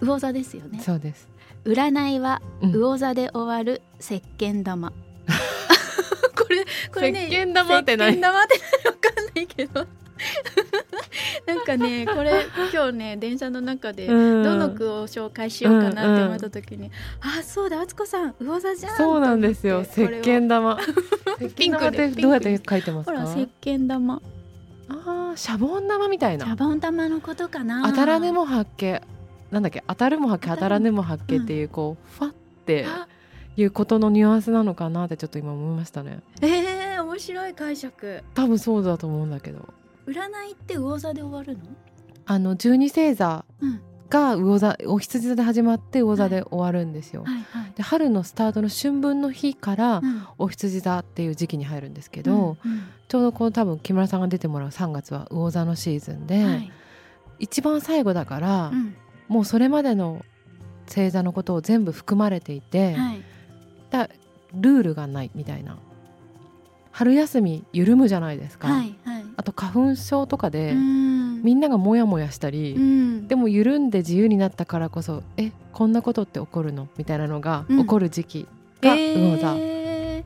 [SPEAKER 3] う魚座ですよね。
[SPEAKER 2] そうです、
[SPEAKER 3] 占いは
[SPEAKER 2] うん。
[SPEAKER 3] 魚座で終わる石鹸玉。これこれね
[SPEAKER 2] 石鹸玉って何？
[SPEAKER 3] 石鹸玉って何？わかんないけど なんかねこれ今日ね電車の中で
[SPEAKER 2] うん。
[SPEAKER 3] どの句を紹介しようかなって思った時に、あそうだ敦子さん魚座じゃん
[SPEAKER 2] そうなんですよ。石鹸玉。石
[SPEAKER 3] ピンクで
[SPEAKER 2] どうやって書いてますか？
[SPEAKER 3] ほら石鹸玉。
[SPEAKER 2] あーシャボン玉みたいな。
[SPEAKER 3] シャボン玉のことかな。
[SPEAKER 2] 当たらぬも発見。なんだっけ？当たるも発見当たらぬも発見っていうこうファって
[SPEAKER 3] あ。
[SPEAKER 2] いうことのニュアンスなのかなってちょっと今思いましたね。
[SPEAKER 3] えー、面白い解釈。
[SPEAKER 2] 多分そうだと思うんだけど
[SPEAKER 3] 占いって魚座で終わるの？
[SPEAKER 2] あの十二星座
[SPEAKER 3] うん。
[SPEAKER 2] が魚座お羊座で始まって魚座で終わるんですよ、
[SPEAKER 3] はいはい。
[SPEAKER 2] で春のスタートの春分の日から
[SPEAKER 3] うん。
[SPEAKER 2] お羊座っていう時期に入るんですけど、
[SPEAKER 3] うんうん。
[SPEAKER 2] ちょうどこの多分木村さんが出てもらう3月は魚座のシーズンで、
[SPEAKER 3] はい。
[SPEAKER 2] 一番最後だから、
[SPEAKER 3] うん。
[SPEAKER 2] もうそれまでの星座のことを全部含まれていて、
[SPEAKER 3] はい。
[SPEAKER 2] だルールがないみたいな。春休み緩むじゃないですか、
[SPEAKER 3] はいはい
[SPEAKER 2] あと花粉症とかで、
[SPEAKER 3] うん。
[SPEAKER 2] みんながモヤモヤしたり、
[SPEAKER 3] うん。
[SPEAKER 2] でも緩んで自由になったからこそえこんなことって起こるの？みたいなのが
[SPEAKER 3] うん。
[SPEAKER 2] 起こる時期が魚座、
[SPEAKER 3] え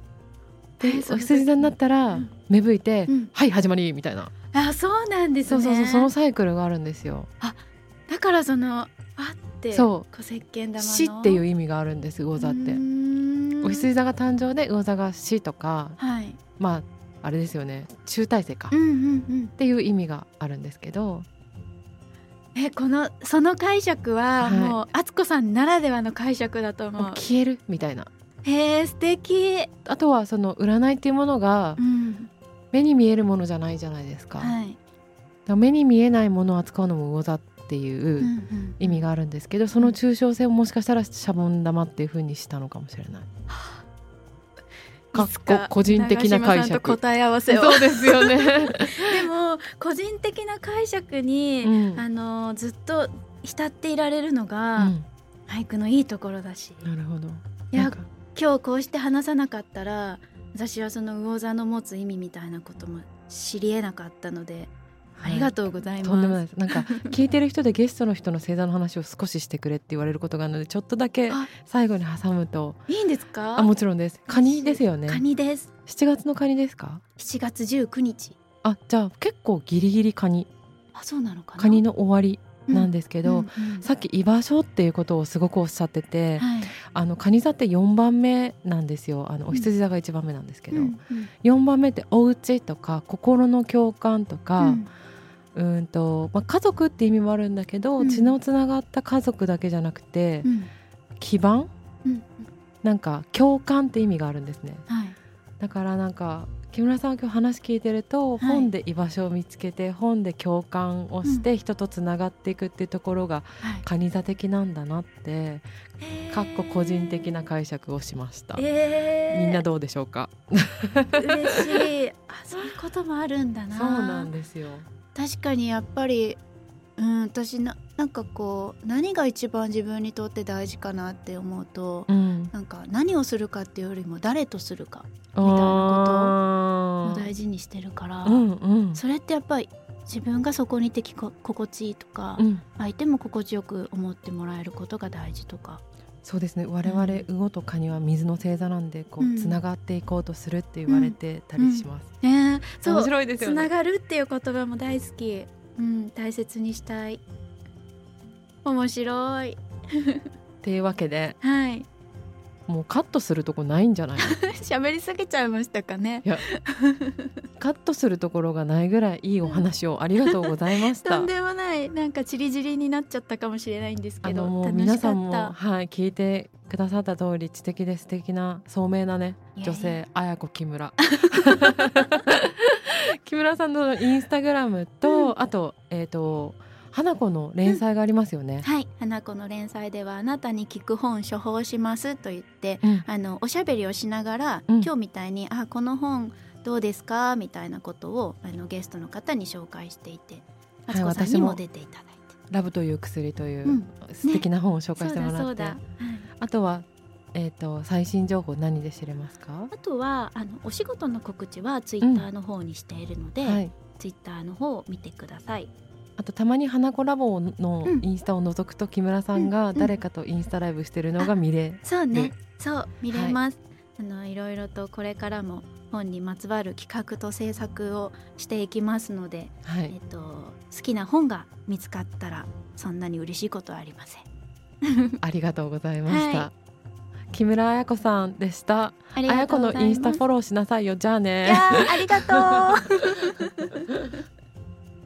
[SPEAKER 2] で
[SPEAKER 3] えそう
[SPEAKER 2] お羊座になったら、
[SPEAKER 3] うん。
[SPEAKER 2] 芽吹いて、
[SPEAKER 3] うん。
[SPEAKER 2] はい始まりみたいな、
[SPEAKER 3] ー、あそうなんですね。
[SPEAKER 2] そうそうそうそのサイクルがあるんですよ。
[SPEAKER 3] だからそのあって
[SPEAKER 2] そう。
[SPEAKER 3] こ石鹸玉の。
[SPEAKER 2] 死っていう意味があるんです魚座って。お羊座が誕生で魚座が死とか
[SPEAKER 3] はい。
[SPEAKER 2] まああれですよね。集大成か、っ
[SPEAKER 3] うんうんうん。
[SPEAKER 2] ていう意味があるんですけど。
[SPEAKER 3] えこのその解釈は
[SPEAKER 2] はい。
[SPEAKER 3] もう敦子さんならではの解釈だと思う。
[SPEAKER 2] 消えるみたいな。
[SPEAKER 3] へえ素敵。
[SPEAKER 2] あとはその占いっていうものが
[SPEAKER 3] うん。
[SPEAKER 2] 目に見えるものじゃないじゃないですか,、
[SPEAKER 3] はい。
[SPEAKER 2] 目に見えないものを扱うのも魚座っていううん
[SPEAKER 3] うん。
[SPEAKER 2] 意味があるんですけど、その抽象性をもしかしたらシャボン玉っていう風にしたのかもしれない。かっこ個人的な解釈。
[SPEAKER 3] 答え合わせを。
[SPEAKER 2] そうですよね。
[SPEAKER 3] でも個人的な解釈に、
[SPEAKER 2] うん。
[SPEAKER 3] あのずっと浸っていられるの
[SPEAKER 2] う
[SPEAKER 3] が、
[SPEAKER 2] ん。
[SPEAKER 3] 俳句のいいところだし。
[SPEAKER 2] なるほど。
[SPEAKER 3] いや今日こうして話さなかったら私はその魚座の持つ意味みたいなことも知りえなかったので、ありがとうございます。
[SPEAKER 2] とんでもないです。なんか聞いてる人でゲストの人の星座の話を少ししてくれって言われることがあるのでちょっとだけ
[SPEAKER 3] あ
[SPEAKER 2] 最後に挟むと
[SPEAKER 3] いいんですか？
[SPEAKER 2] あもちろんです。カニですよね。
[SPEAKER 3] カニです。
[SPEAKER 2] 7月のカニですか
[SPEAKER 3] ？7月19日。
[SPEAKER 2] あじゃあ結構ギリギリカニ
[SPEAKER 3] あそうなのかな？
[SPEAKER 2] カニの終わりなんですけど、
[SPEAKER 3] うんうんうん
[SPEAKER 2] さっき居場所っていうことをすごくおっしゃってて、
[SPEAKER 3] はい。
[SPEAKER 2] あのカニ座って4番目なんですよあの
[SPEAKER 3] ん
[SPEAKER 2] お羊座が1番目なんですけど、
[SPEAKER 3] うんうん
[SPEAKER 2] 4番目ってお家とか心の共感とか、
[SPEAKER 3] うん
[SPEAKER 2] うんとまあ、家族って意味もあるんだけど、
[SPEAKER 3] うん。
[SPEAKER 2] 血のつながった家族だけじゃなくて、
[SPEAKER 3] うん。
[SPEAKER 2] 基盤？
[SPEAKER 3] うん
[SPEAKER 2] なんか共感って意味があるんですね。
[SPEAKER 3] はい。
[SPEAKER 2] だからなんか木村さんが今日話聞いてると、
[SPEAKER 3] はい。
[SPEAKER 2] 本で居場所を見つけて本で共感をして人とつながっていくっていうところが
[SPEAKER 3] はい。
[SPEAKER 2] カニ座的なんだなって
[SPEAKER 3] へー。
[SPEAKER 2] かっこ個人的な解釈をしました、
[SPEAKER 3] えー、
[SPEAKER 2] みんなどうでしょうか？
[SPEAKER 3] 嬉しい。あそういうこともあるんだな。
[SPEAKER 2] そうなんですよ
[SPEAKER 3] 確かにやっぱりうん私ななんかこう何が一番自分にとって大事かなって思うと、
[SPEAKER 2] うん。
[SPEAKER 3] なんか何をするかっていうよりも誰とするか
[SPEAKER 2] みたい
[SPEAKER 3] な
[SPEAKER 2] な
[SPEAKER 3] を大事にしてるから、
[SPEAKER 2] うんうん。
[SPEAKER 3] それってやっぱり自分がそこにいて心地いいとか、
[SPEAKER 2] うん。
[SPEAKER 3] 相手も心地よく思ってもらえることが大事とか。
[SPEAKER 2] そうですね。我々魚とカニは水の星座なんでこ
[SPEAKER 3] う
[SPEAKER 2] うん。つながっていこうとするって言われてたりします、
[SPEAKER 3] ねえ。そう。
[SPEAKER 2] 面白いですよ
[SPEAKER 3] つな
[SPEAKER 2] ね
[SPEAKER 3] がるっていう言葉も大好き。うん。大切にしたい。面白い。
[SPEAKER 2] っていうわけで
[SPEAKER 3] はい。
[SPEAKER 2] もうカットするとこないんじゃない？
[SPEAKER 3] 喋りすぎちゃいましたかね？
[SPEAKER 2] カットするところがないぐらいいいお話をありがとうございました。
[SPEAKER 3] とんでもない。なんかチリチリになっちゃったかもしれないんですけど
[SPEAKER 2] あのもう
[SPEAKER 3] 楽しか
[SPEAKER 2] 皆さんもはい聞いてくださった通り知的で素敵な聡明なね
[SPEAKER 3] いやいや。
[SPEAKER 2] 女性綾子木村。木村さんのインスタグラムと、あとえっ、と花子の連載がありますよね、
[SPEAKER 3] はい。花子の連載ではあなたに聞く本処方しますと言って
[SPEAKER 2] うん。
[SPEAKER 3] あのおしゃべりをしながら、
[SPEAKER 2] うん。
[SPEAKER 3] 今日みたいにあこの本どうですかみたいなことをあのゲストの方に紹介していて
[SPEAKER 2] はい
[SPEAKER 3] 敦子さんに
[SPEAKER 2] 私も
[SPEAKER 3] も出ていただいて、
[SPEAKER 2] ラブという薬といううん。素敵な本を紹介してもらって、あとはえっ、と最新情報何で知れますか？
[SPEAKER 3] あとはあのお仕事の告知はツイッターの方にしているので、
[SPEAKER 2] はい。
[SPEAKER 3] ツイッターの方を見てください。
[SPEAKER 2] あとたまに花子ラボの
[SPEAKER 3] うん
[SPEAKER 2] インスタを覗くと木村さんが誰かとインスタライブしてるのが見れ、
[SPEAKER 3] そうね
[SPEAKER 2] ね、
[SPEAKER 3] そう見れます、あのいろいろとこれからも本にまつわる企画と制作をしていきますので、
[SPEAKER 2] はい
[SPEAKER 3] えっと好きな本が見つかったらそんなに嬉しいことはありません。
[SPEAKER 2] ありがとうございました。
[SPEAKER 3] は
[SPEAKER 2] 木村彩子さんでした。彩子のインスタフォローしなさいよ。じゃあね。
[SPEAKER 3] いやーありがとう。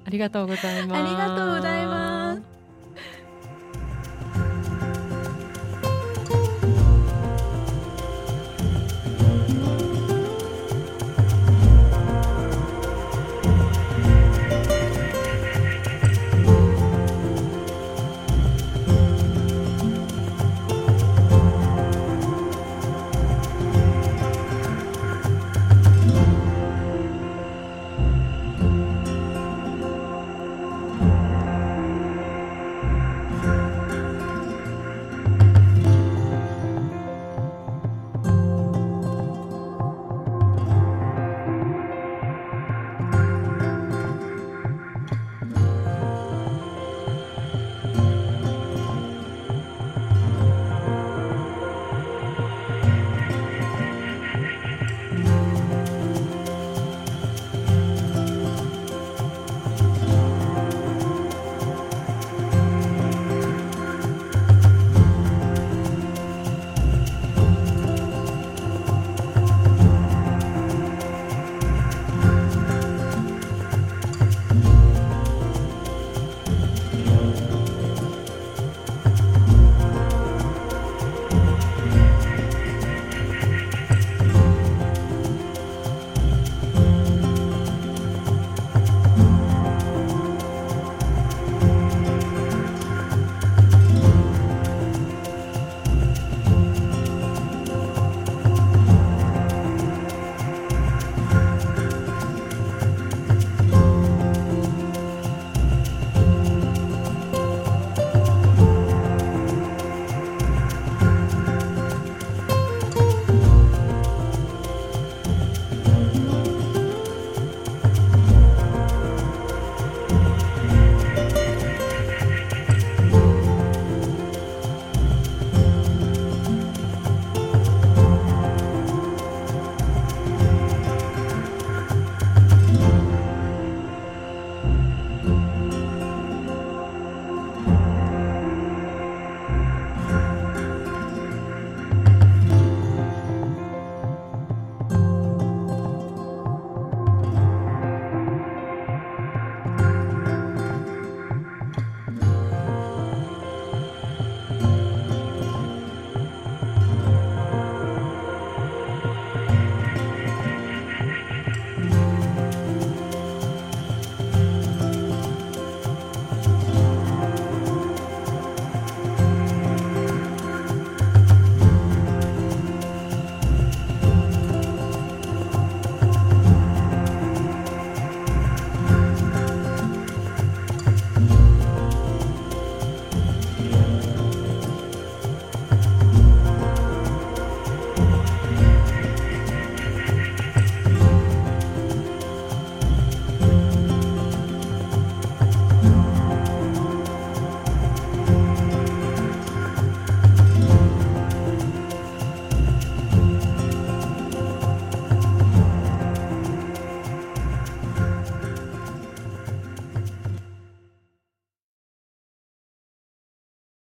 [SPEAKER 2] ありがとうございます。
[SPEAKER 3] ありがとうございます。